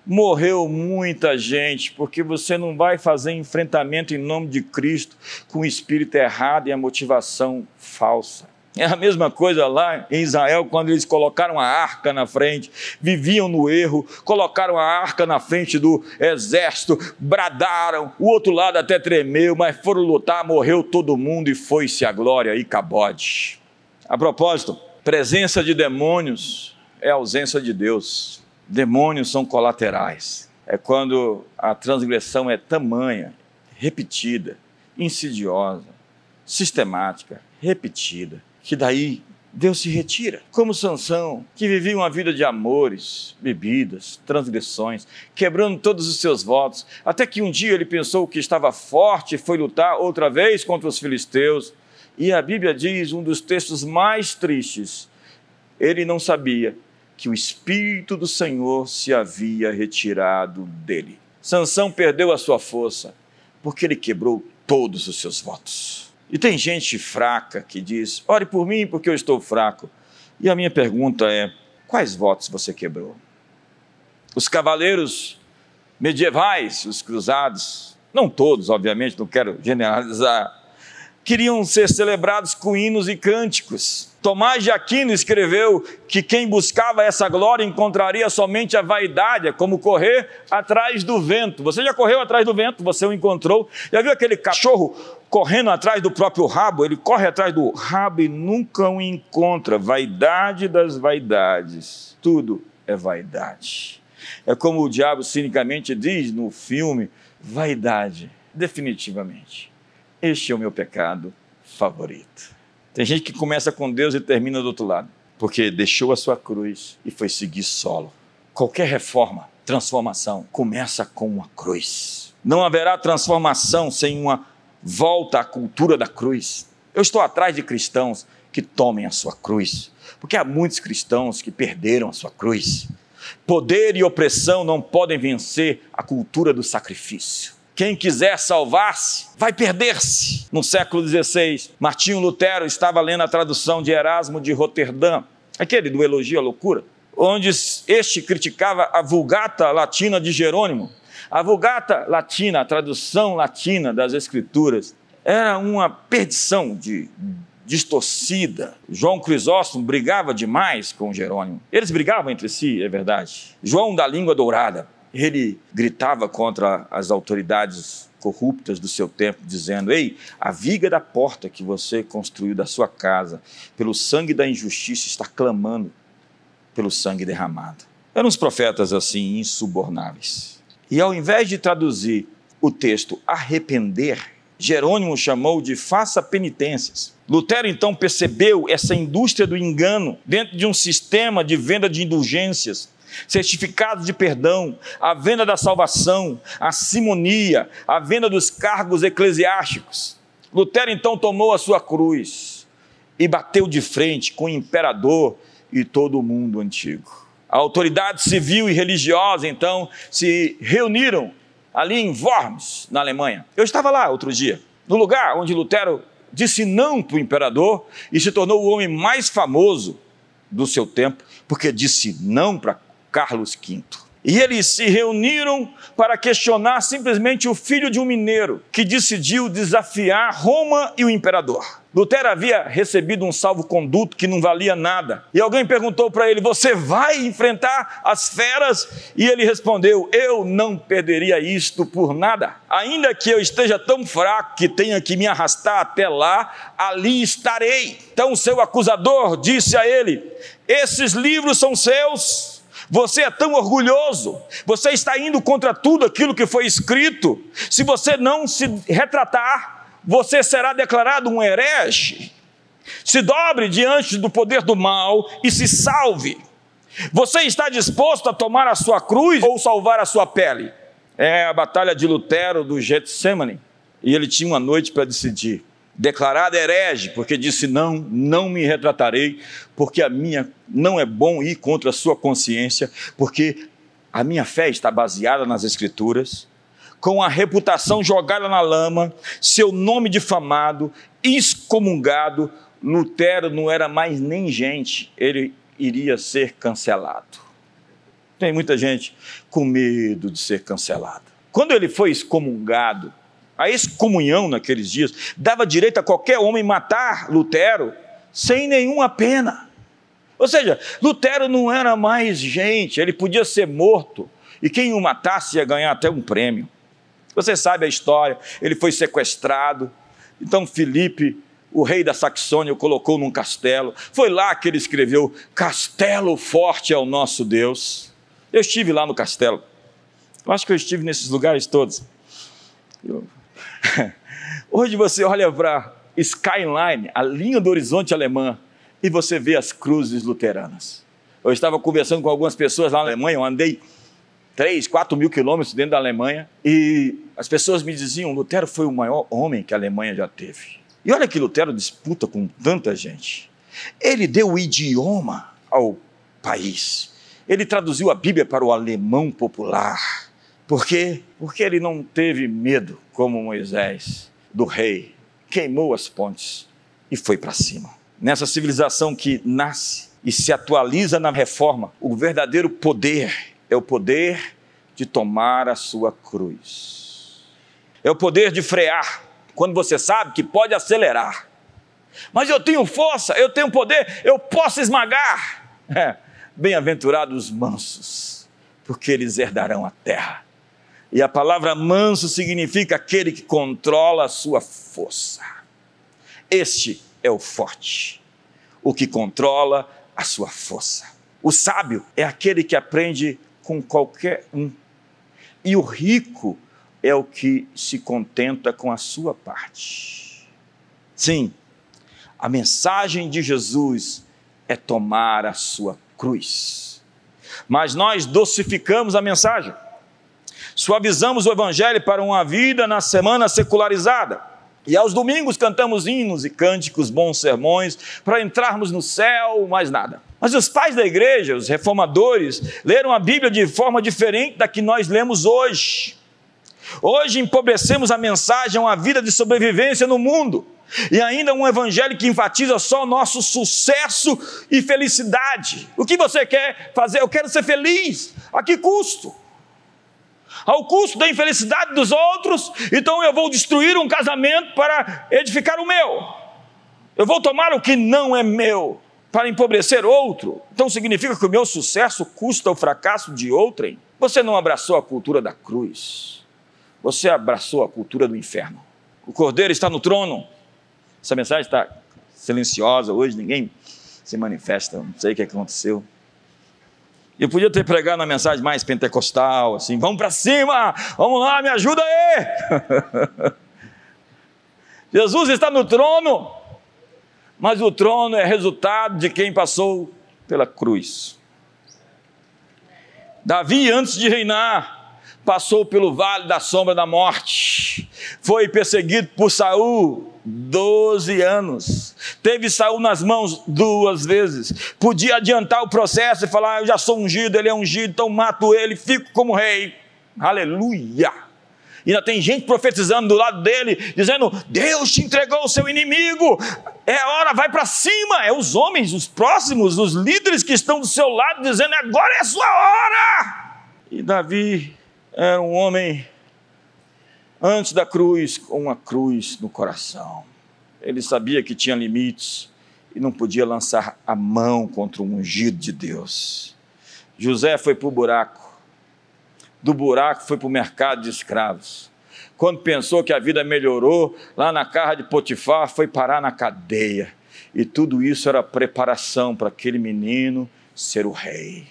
morreu muita gente, porque você não vai fazer enfrentamento em nome de Cristo com o espírito errado e a motivação falsa. É a mesma coisa lá em Israel, quando eles colocaram a arca na frente, viviam no erro, colocaram a arca na frente do exército, bradaram, o outro lado até tremeu, mas foram lutar, morreu todo mundo e foi-se a glória e cabode. A propósito, presença de demônios é ausência de Deus. Demônios são colaterais. É quando a transgressão é tamanha, repetida, insidiosa, sistemática, repetida, que daí Deus se retira. Como Sansão, que vivia uma vida de amores, bebidas, transgressões, quebrando todos os seus votos, até que um dia ele pensou que estava forte e foi lutar outra vez contra os filisteus. E a Bíblia diz, um dos textos mais tristes, ele não sabia que o espírito do Senhor se havia retirado dele. Sansão perdeu a sua força porque ele quebrou todos os seus votos. E tem gente fraca que diz: "Ore por mim porque eu estou fraco". E a minha pergunta é: quais votos você quebrou? Os cavaleiros medievais, os cruzados, não todos, obviamente, não quero generalizar, queriam ser celebrados com hinos e cânticos. Tomás de Aquino escreveu que quem buscava essa glória encontraria somente a vaidade, é como correr atrás do vento. Você já correu atrás do vento, você o encontrou. Já viu aquele cachorro correndo atrás do próprio rabo? Ele corre atrás do rabo e nunca o encontra. Vaidade das vaidades. Tudo é vaidade. É como o diabo cinicamente diz no filme: vaidade, definitivamente. Este é o meu pecado favorito. Tem gente que começa com Deus e termina do outro lado, porque deixou a sua cruz e foi seguir solo. Qualquer reforma, transformação, começa com uma cruz. Não haverá transformação sem uma volta à cultura da cruz. Eu estou atrás de cristãos que tomem a sua cruz, porque há muitos cristãos que perderam a sua cruz. Poder e opressão não podem vencer a cultura do sacrifício. Quem quiser salvar-se vai perder-se. No século XVI, Martinho Lutero estava lendo a tradução de Erasmo de Roterdã, aquele do Elogio à Loucura, onde este criticava a Vulgata Latina de Jerônimo. A Vulgata Latina, a tradução latina das Escrituras, era uma perdição de distorcida. João Crisóstomo brigava demais com Jerônimo. Eles brigavam entre si, é verdade. João da língua dourada ele gritava contra as autoridades corruptas do seu tempo, dizendo: Ei, a viga da porta que você construiu da sua casa, pelo sangue da injustiça, está clamando pelo sangue derramado. Eram uns profetas assim, insubornáveis. E ao invés de traduzir o texto arrepender, Jerônimo chamou de faça penitências. Lutero então percebeu essa indústria do engano dentro de um sistema de venda de indulgências certificados de perdão, a venda da salvação, a simonia, a venda dos cargos eclesiásticos. Lutero então tomou a sua cruz e bateu de frente com o imperador e todo o mundo antigo. A autoridade civil e religiosa então se reuniram ali em Worms, na Alemanha. Eu estava lá outro dia, no lugar onde Lutero disse não para o imperador e se tornou o homem mais famoso do seu tempo, porque disse não para Carlos V. E eles se reuniram para questionar simplesmente o filho de um mineiro que decidiu desafiar Roma e o imperador. Lutero havia recebido um salvo-conduto que não valia nada. E alguém perguntou para ele: Você vai enfrentar as feras? E ele respondeu: Eu não perderia isto por nada. Ainda que eu esteja tão fraco que tenha que me arrastar até lá, ali estarei. Então seu acusador disse a ele: Esses livros são seus. Você é tão orgulhoso, você está indo contra tudo aquilo que foi escrito. Se você não se retratar, você será declarado um herege. Se dobre diante do poder do mal e se salve. Você está disposto a tomar a sua cruz ou salvar a sua pele? É a batalha de Lutero do Getsemane. E ele tinha uma noite para decidir. Declarado herege, porque disse: Não, não me retratarei, porque a minha não é bom ir contra a sua consciência, porque a minha fé está baseada nas Escrituras com a reputação jogada na lama, seu nome difamado, excomungado, Lutero não era mais nem gente, ele iria ser cancelado. Tem muita gente com medo de ser cancelado. Quando ele foi excomungado, a excomunhão naqueles dias dava direito a qualquer homem matar Lutero sem nenhuma pena. Ou seja, Lutero não era mais gente, ele podia ser morto, e quem o matasse ia ganhar até um prêmio. Você sabe a história, ele foi sequestrado. Então Filipe, o rei da Saxônia, o colocou num castelo. Foi lá que ele escreveu: Castelo forte é o nosso Deus. Eu estive lá no castelo. Eu acho que eu estive nesses lugares todos. Eu... Hoje você olha para Skyline, a linha do horizonte alemã, e você vê as cruzes luteranas. Eu estava conversando com algumas pessoas lá na Alemanha, eu andei 3, 4 mil quilômetros dentro da Alemanha, e as pessoas me diziam: Lutero foi o maior homem que a Alemanha já teve. E olha que Lutero disputa com tanta gente. Ele deu o idioma ao país. Ele traduziu a Bíblia para o alemão popular. Por quê? Porque ele não teve medo, como Moisés, do rei. Queimou as pontes e foi para cima. Nessa civilização que nasce e se atualiza na reforma, o verdadeiro poder é o poder de tomar a sua cruz. É o poder de frear, quando você sabe que pode acelerar. Mas eu tenho força, eu tenho poder, eu posso esmagar. É, Bem-aventurados mansos, porque eles herdarão a terra. E a palavra manso significa aquele que controla a sua força. Este é o forte, o que controla a sua força. O sábio é aquele que aprende com qualquer um. E o rico é o que se contenta com a sua parte. Sim, a mensagem de Jesus é tomar a sua cruz. Mas nós docificamos a mensagem, suavizamos o evangelho para uma vida na semana secularizada. E aos domingos cantamos hinos e cânticos, bons sermões, para entrarmos no céu, mais nada. Mas os pais da igreja, os reformadores, leram a Bíblia de forma diferente da que nós lemos hoje. Hoje empobrecemos a mensagem a uma vida de sobrevivência no mundo e ainda um evangelho que enfatiza só o nosso sucesso e felicidade. O que você quer fazer? Eu quero ser feliz. A que custo? Ao custo da infelicidade dos outros, então eu vou destruir um casamento para edificar o meu. Eu vou tomar o que não é meu para empobrecer outro, então significa que o meu sucesso custa o fracasso de outrem? Você não abraçou a cultura da cruz, você abraçou a cultura do inferno. O cordeiro está no trono. Essa mensagem está silenciosa hoje, ninguém se manifesta, não sei o que aconteceu. Eu podia ter pregado uma mensagem mais pentecostal, assim, vamos para cima, vamos lá, me ajuda aí. Jesus está no trono, mas o trono é resultado de quem passou pela cruz. Davi, antes de reinar, passou pelo vale da sombra da morte, foi perseguido por Saul 12 anos, teve Saul nas mãos duas vezes, podia adiantar o processo e falar: ah, Eu já sou ungido, ele é ungido, então mato ele, fico como rei. Aleluia! Ainda tem gente profetizando do lado dele, dizendo: Deus te entregou o seu inimigo, é hora, vai para cima. É os homens, os próximos, os líderes que estão do seu lado, dizendo: agora é a sua hora. E Davi era um homem antes da cruz, com uma cruz no coração. Ele sabia que tinha limites e não podia lançar a mão contra o ungido de Deus. José foi para o buraco, do buraco foi para o mercado de escravos. Quando pensou que a vida melhorou, lá na casa de Potifar, foi parar na cadeia. E tudo isso era preparação para aquele menino ser o rei.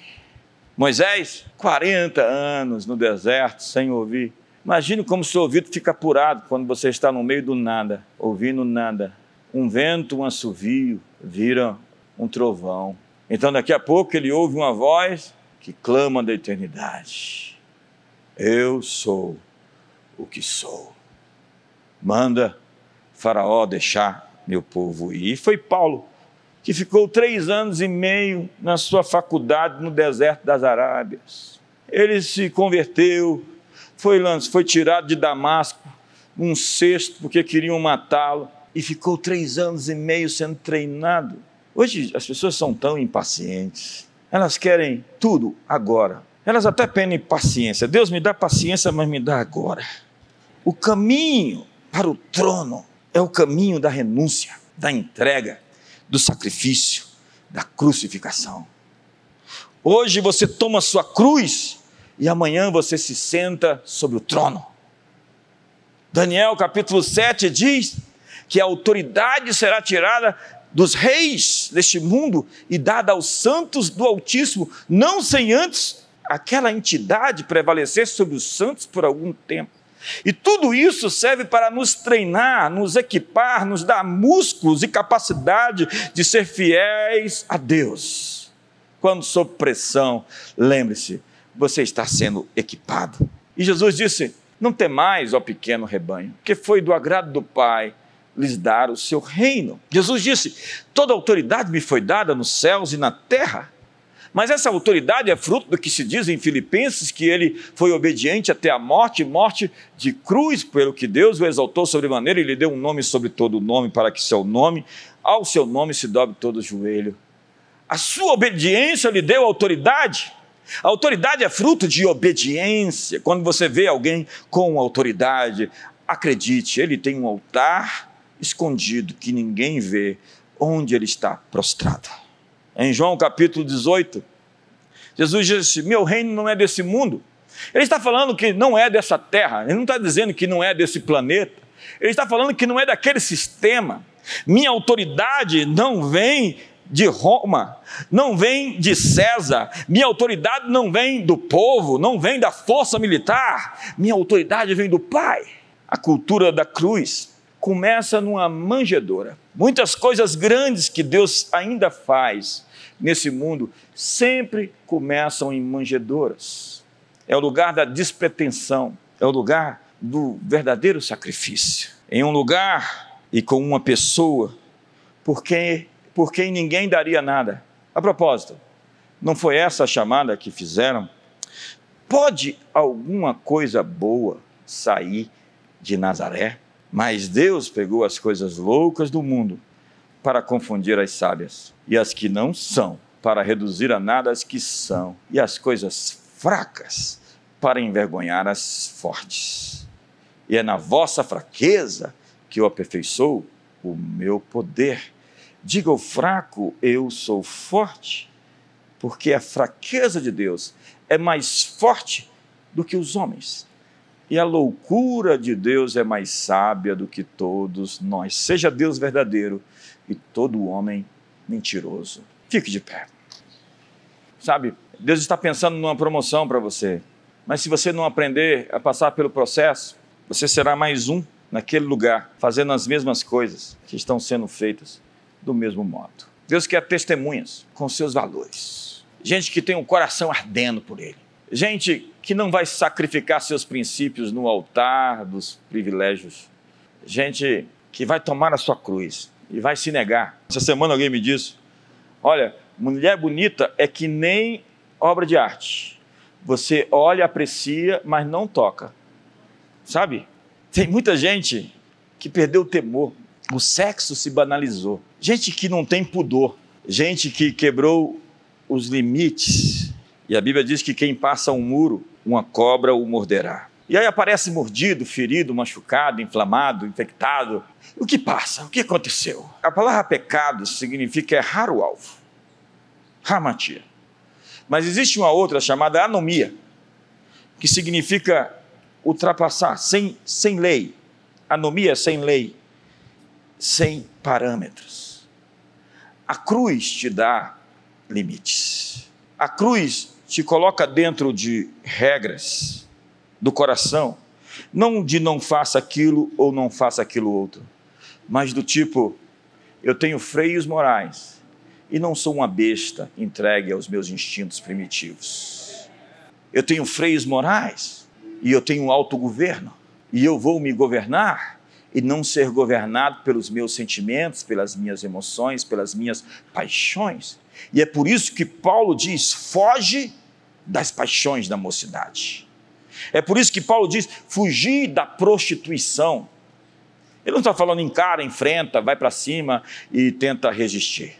Moisés, 40 anos no deserto sem ouvir. Imagine como seu ouvido fica apurado quando você está no meio do nada, ouvindo nada. Um vento, um assovio, vira um trovão. Então daqui a pouco ele ouve uma voz que clama da eternidade. Eu sou o que sou. Manda Faraó deixar meu povo ir. E foi Paulo que ficou três anos e meio na sua faculdade no deserto das Arábias. Ele se converteu, foi, foi tirado de Damasco, um cesto, porque queriam matá-lo, e ficou três anos e meio sendo treinado. Hoje as pessoas são tão impacientes, elas querem tudo agora. Elas até pedem paciência. Deus me dá paciência, mas me dá agora. O caminho para o trono é o caminho da renúncia, da entrega, do sacrifício, da crucificação. Hoje você toma sua cruz e amanhã você se senta sobre o trono. Daniel capítulo 7 diz que a autoridade será tirada dos reis deste mundo e dada aos santos do Altíssimo, não sem antes aquela entidade prevalecer sobre os santos por algum tempo. E tudo isso serve para nos treinar, nos equipar, nos dar músculos e capacidade de ser fiéis a Deus. Quando sob pressão, lembre-se, você está sendo equipado. E Jesus disse: Não temais, ó pequeno rebanho, que foi do agrado do Pai lhes dar o seu reino. Jesus disse: Toda autoridade me foi dada nos céus e na terra. Mas essa autoridade é fruto do que se diz em Filipenses, que ele foi obediente até a morte, morte de cruz, pelo que Deus o exaltou sobremaneira e lhe deu um nome sobre todo o nome, para que seu nome, ao seu nome se dobre todo o joelho. A sua obediência lhe deu autoridade. A autoridade é fruto de obediência. Quando você vê alguém com autoridade, acredite, ele tem um altar escondido que ninguém vê, onde ele está prostrado. Em João capítulo 18, Jesus disse: Meu reino não é desse mundo. Ele está falando que não é dessa terra, ele não está dizendo que não é desse planeta, ele está falando que não é daquele sistema. Minha autoridade não vem de Roma, não vem de César, minha autoridade não vem do povo, não vem da força militar, minha autoridade vem do Pai. A cultura da cruz começa numa manjedoura. Muitas coisas grandes que Deus ainda faz nesse mundo sempre começam em manjedouras. É o lugar da despretensão, é o lugar do verdadeiro sacrifício. Em um lugar e com uma pessoa por quem, por quem ninguém daria nada. A propósito, não foi essa a chamada que fizeram? Pode alguma coisa boa sair de Nazaré? Mas Deus pegou as coisas loucas do mundo para confundir as sábias, e as que não são, para reduzir a nada as que são, e as coisas fracas, para envergonhar as fortes. E é na vossa fraqueza que eu aperfeiçoo o meu poder. Diga ao fraco, eu sou forte, porque a fraqueza de Deus é mais forte do que os homens. E a loucura de Deus é mais sábia do que todos nós. Seja Deus verdadeiro e todo homem mentiroso. Fique de pé. Sabe, Deus está pensando numa promoção para você. Mas se você não aprender a passar pelo processo, você será mais um naquele lugar, fazendo as mesmas coisas que estão sendo feitas do mesmo modo. Deus quer testemunhas com seus valores. Gente que tem um coração ardendo por Ele. Gente que não vai sacrificar seus princípios no altar dos privilégios. Gente que vai tomar a sua cruz e vai se negar. Essa semana alguém me disse: Olha, mulher bonita é que nem obra de arte. Você olha, aprecia, mas não toca. Sabe? Tem muita gente que perdeu o temor. O sexo se banalizou. Gente que não tem pudor. Gente que quebrou os limites E a Bíblia diz que quem passa um muro, uma cobra o morderá. E aí aparece mordido, ferido, machucado, inflamado, infectado. O que passa? O que aconteceu? A palavra pecado significa errar o alvo. Hamatia. Mas existe uma outra chamada anomia, que significa ultrapassar, sem, sem lei. Anomia sem lei, sem parâmetros. A cruz te dá limites. A cruz te coloca dentro de regras do coração, não de não faça aquilo ou não faça aquilo outro, mas do tipo, eu tenho freios morais e não sou uma besta entregue aos meus instintos primitivos. Eu tenho freios morais e eu tenho autogoverno e eu vou me governar e não ser governado pelos meus sentimentos, pelas minhas emoções, pelas minhas paixões. E é por isso que Paulo diz: foge das paixões da mocidade. É por isso que Paulo diz: fugir da prostituição. Ele não está falando encara, enfrenta, vai para cima e tenta resistir.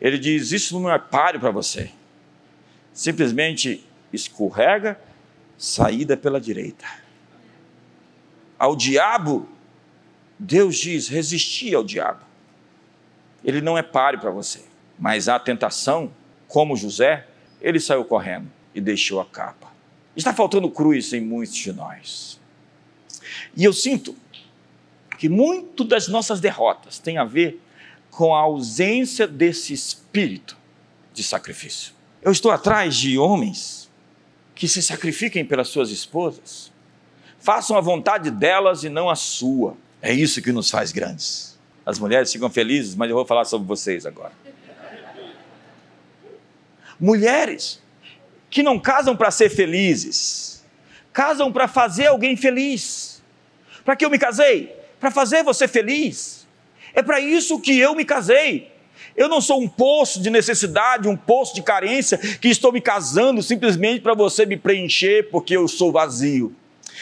Ele diz: isso não é páreo para você. Simplesmente escorrega, saída pela direita. Ao diabo, Deus diz: resistir ao diabo. Ele não é páreo para você. Mas a tentação, como José, ele saiu correndo e deixou a capa. Está faltando cruz em muitos de nós. E eu sinto que muito das nossas derrotas tem a ver com a ausência desse espírito de sacrifício. Eu estou atrás de homens que se sacrifiquem pelas suas esposas, façam a vontade delas e não a sua. É isso que nos faz grandes. As mulheres ficam felizes, mas eu vou falar sobre vocês agora. Mulheres que não casam para ser felizes, casam para fazer alguém feliz. Para que eu me casei? Para fazer você feliz. É para isso que eu me casei. Eu não sou um poço de necessidade, um poço de carência, que estou me casando simplesmente para você me preencher porque eu sou vazio.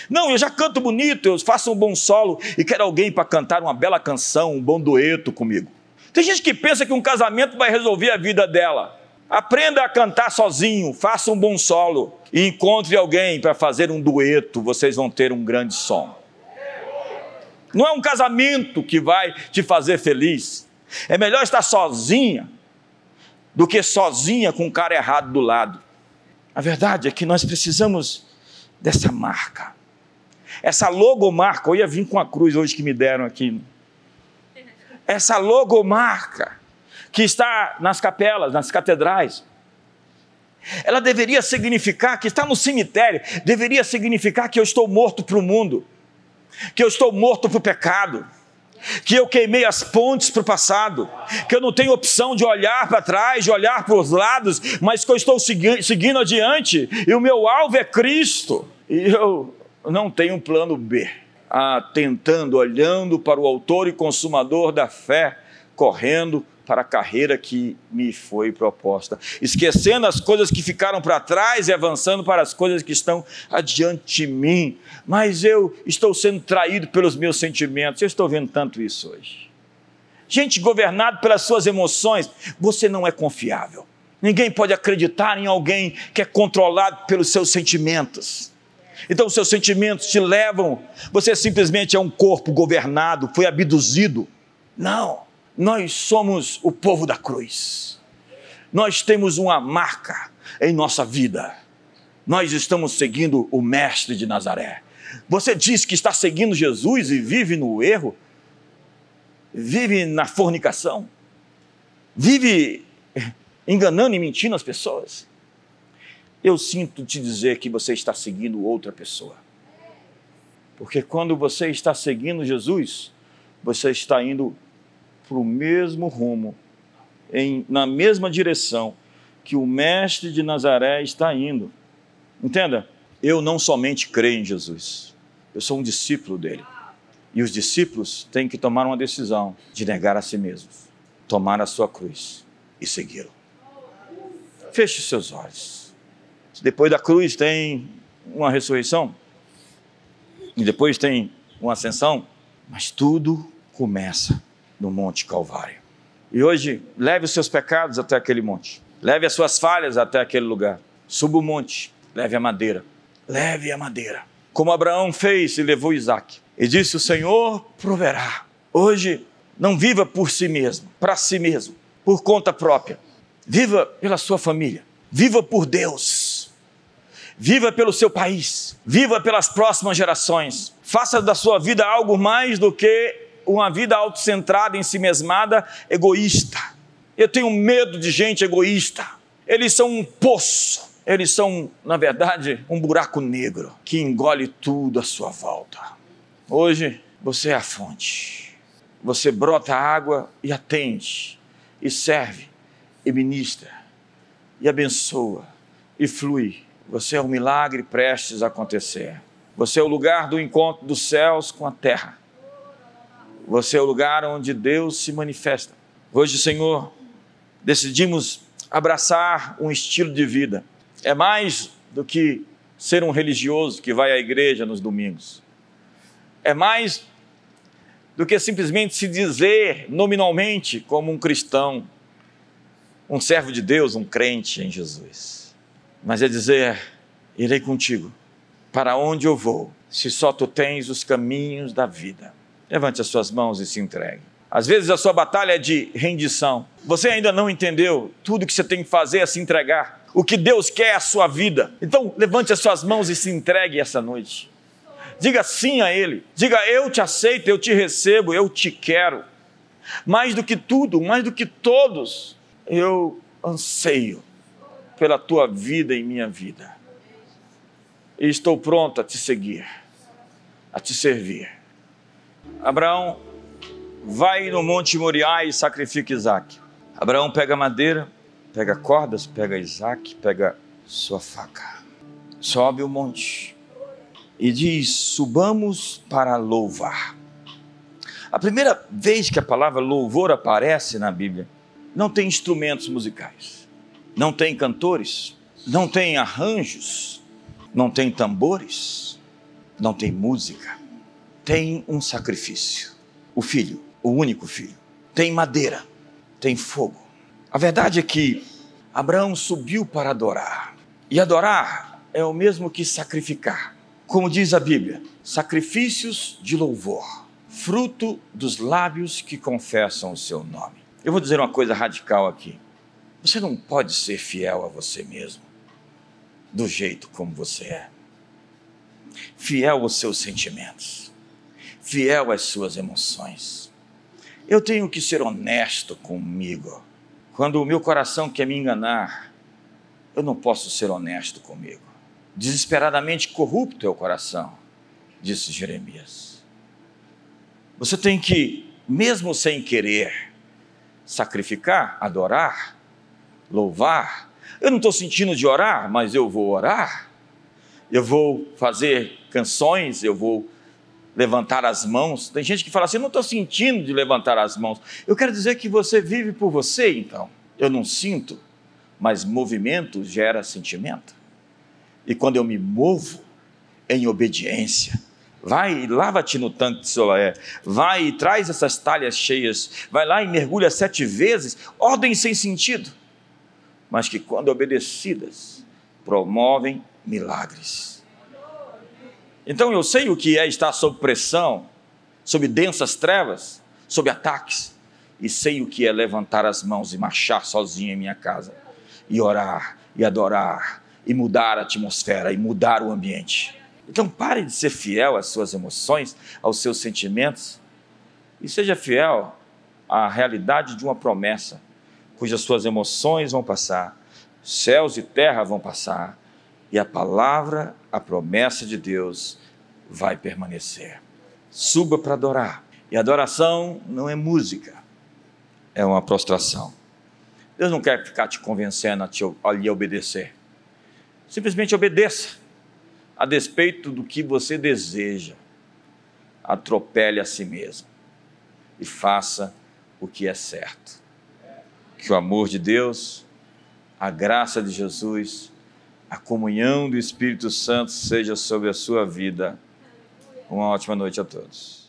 Não, eu já canto bonito, eu faço um bom solo e quero alguém para cantar uma bela canção, um bom dueto comigo. Tem gente que pensa que um casamento vai resolver a vida dela. Aprenda a cantar sozinho, faça um bom solo e encontre alguém para fazer um dueto, vocês vão ter um grande som. Não é um casamento que vai te fazer feliz. É melhor estar sozinha do que sozinha com um cara errado do lado. A verdade é que nós precisamos dessa marca. Essa logomarca, eu ia vir com a cruz hoje que me deram aqui. Essa logomarca que está nas capelas, nas catedrais. Ela deveria significar, que está no cemitério, deveria significar que eu estou morto para o mundo, que eu estou morto para o pecado, que eu queimei as pontes para o passado, que eu não tenho opção de olhar para trás, de olhar para os lados, mas que eu estou segui seguindo adiante, e o meu alvo é Cristo, e eu não tenho um plano B. Ah, tentando, olhando para o autor e consumador da fé, correndo para a carreira que me foi proposta, esquecendo as coisas que ficaram para trás e avançando para as coisas que estão adiante de mim. Mas eu estou sendo traído pelos meus sentimentos, eu estou vendo tanto isso hoje. Gente governado pelas suas emoções, você não é confiável. Ninguém pode acreditar em alguém que é controlado pelos seus sentimentos. Então, os seus sentimentos te levam, você simplesmente é um corpo governado, foi abduzido. Não. Nós somos o povo da cruz. Nós temos uma marca em nossa vida. Nós estamos seguindo o Mestre de Nazaré. Você diz que está seguindo Jesus e vive no erro, vive na fornicação, vive enganando e mentindo as pessoas. Eu sinto te dizer que você está seguindo outra pessoa. Porque quando você está seguindo Jesus, você está indo para o mesmo rumo, em, na mesma direção que o Mestre de Nazaré está indo. Entenda, eu não somente creio em Jesus, eu sou um discípulo dele. E os discípulos têm que tomar uma decisão de negar a si mesmos, tomar a sua cruz e segui-lo. Feche seus olhos. Depois da cruz tem uma ressurreição, e depois tem uma ascensão, mas tudo começa no Monte Calvário. E hoje, leve os seus pecados até aquele monte. Leve as suas falhas até aquele lugar. suba o monte, leve a madeira, leve a madeira. Como Abraão fez e levou Isaac. E disse: O Senhor proverá. Hoje, não viva por si mesmo, para si mesmo, por conta própria. Viva pela sua família. Viva por Deus. Viva pelo seu país. Viva pelas próximas gerações. Faça da sua vida algo mais do que uma vida autocentrada, em si mesmada, egoísta. Eu tenho medo de gente egoísta. Eles são um poço. Eles são, na verdade, um buraco negro que engole tudo à sua volta. Hoje, você é a fonte. Você brota água e atende, e serve, e ministra, e abençoa, e flui. Você é um milagre prestes a acontecer. Você é o lugar do encontro dos céus com a terra. Você é o lugar onde Deus se manifesta. Hoje, Senhor, decidimos abraçar um estilo de vida. É mais do que ser um religioso que vai à igreja nos domingos. É mais do que simplesmente se dizer nominalmente como um cristão, um servo de Deus, um crente em Jesus. Mas é dizer: irei contigo para onde eu vou, se só tu tens os caminhos da vida. Levante as suas mãos e se entregue. Às vezes a sua batalha é de rendição. Você ainda não entendeu tudo que você tem que fazer é se entregar. O que Deus quer é a sua vida. Então levante as suas mãos e se entregue essa noite. Diga sim a Ele. Diga eu te aceito, eu te recebo, eu te quero. Mais do que tudo, mais do que todos, eu anseio pela tua vida e minha vida. E estou pronto a te seguir, a te servir. Abraão vai no Monte Moriá e sacrifica Isaac. Abraão pega madeira, pega cordas, pega Isaac, pega sua faca. Sobe o monte e diz: Subamos para louvar. A primeira vez que a palavra louvor aparece na Bíblia, não tem instrumentos musicais, não tem cantores, não tem arranjos, não tem tambores, não tem música tem um sacrifício. O filho, o único filho. Tem madeira, tem fogo. A verdade é que Abraão subiu para adorar. E adorar é o mesmo que sacrificar. Como diz a Bíblia, sacrifícios de louvor, fruto dos lábios que confessam o seu nome. Eu vou dizer uma coisa radical aqui. Você não pode ser fiel a você mesmo, do jeito como você é. Fiel aos seus sentimentos fiel às suas emoções. Eu tenho que ser honesto comigo. Quando o meu coração quer me enganar, eu não posso ser honesto comigo. Desesperadamente corrupto é o coração, disse Jeremias. Você tem que, mesmo sem querer, sacrificar, adorar, louvar. Eu não estou sentindo de orar, mas eu vou orar. Eu vou fazer canções, eu vou levantar as mãos. Tem gente que fala assim: eu não estou sentindo de levantar as mãos. Eu quero dizer que você vive por você, então. Eu não sinto, mas movimento gera sentimento. E quando eu me movo em obediência, vai e lava-te no tanque de Soloé, vai e traz essas talhas cheias, vai lá e mergulha sete vezes, ordens sem sentido, mas que quando obedecidas, promovem milagres. Então eu sei o que é estar sob pressão, sob densas trevas, sob ataques, e sei o que é levantar as mãos e marchar sozinho em minha casa, e orar, e adorar, e mudar a atmosfera, e mudar o ambiente. Então pare de ser fiel às suas emoções, aos seus sentimentos, e seja fiel à realidade de uma promessa, cujas suas emoções vão passar, céus e terra vão passar, e a palavra, a promessa de Deus vai permanecer. Suba para adorar. E adoração não é música, é uma prostração. Deus não quer ficar te convencendo a, te, a lhe obedecer. Simplesmente obedeça, a despeito do que você deseja. Atropele a si mesmo e faça o que é certo. Que o amor de Deus, a graça de Jesus, a comunhão do Espírito Santo seja sobre a sua vida. Uma ótima noite a todos.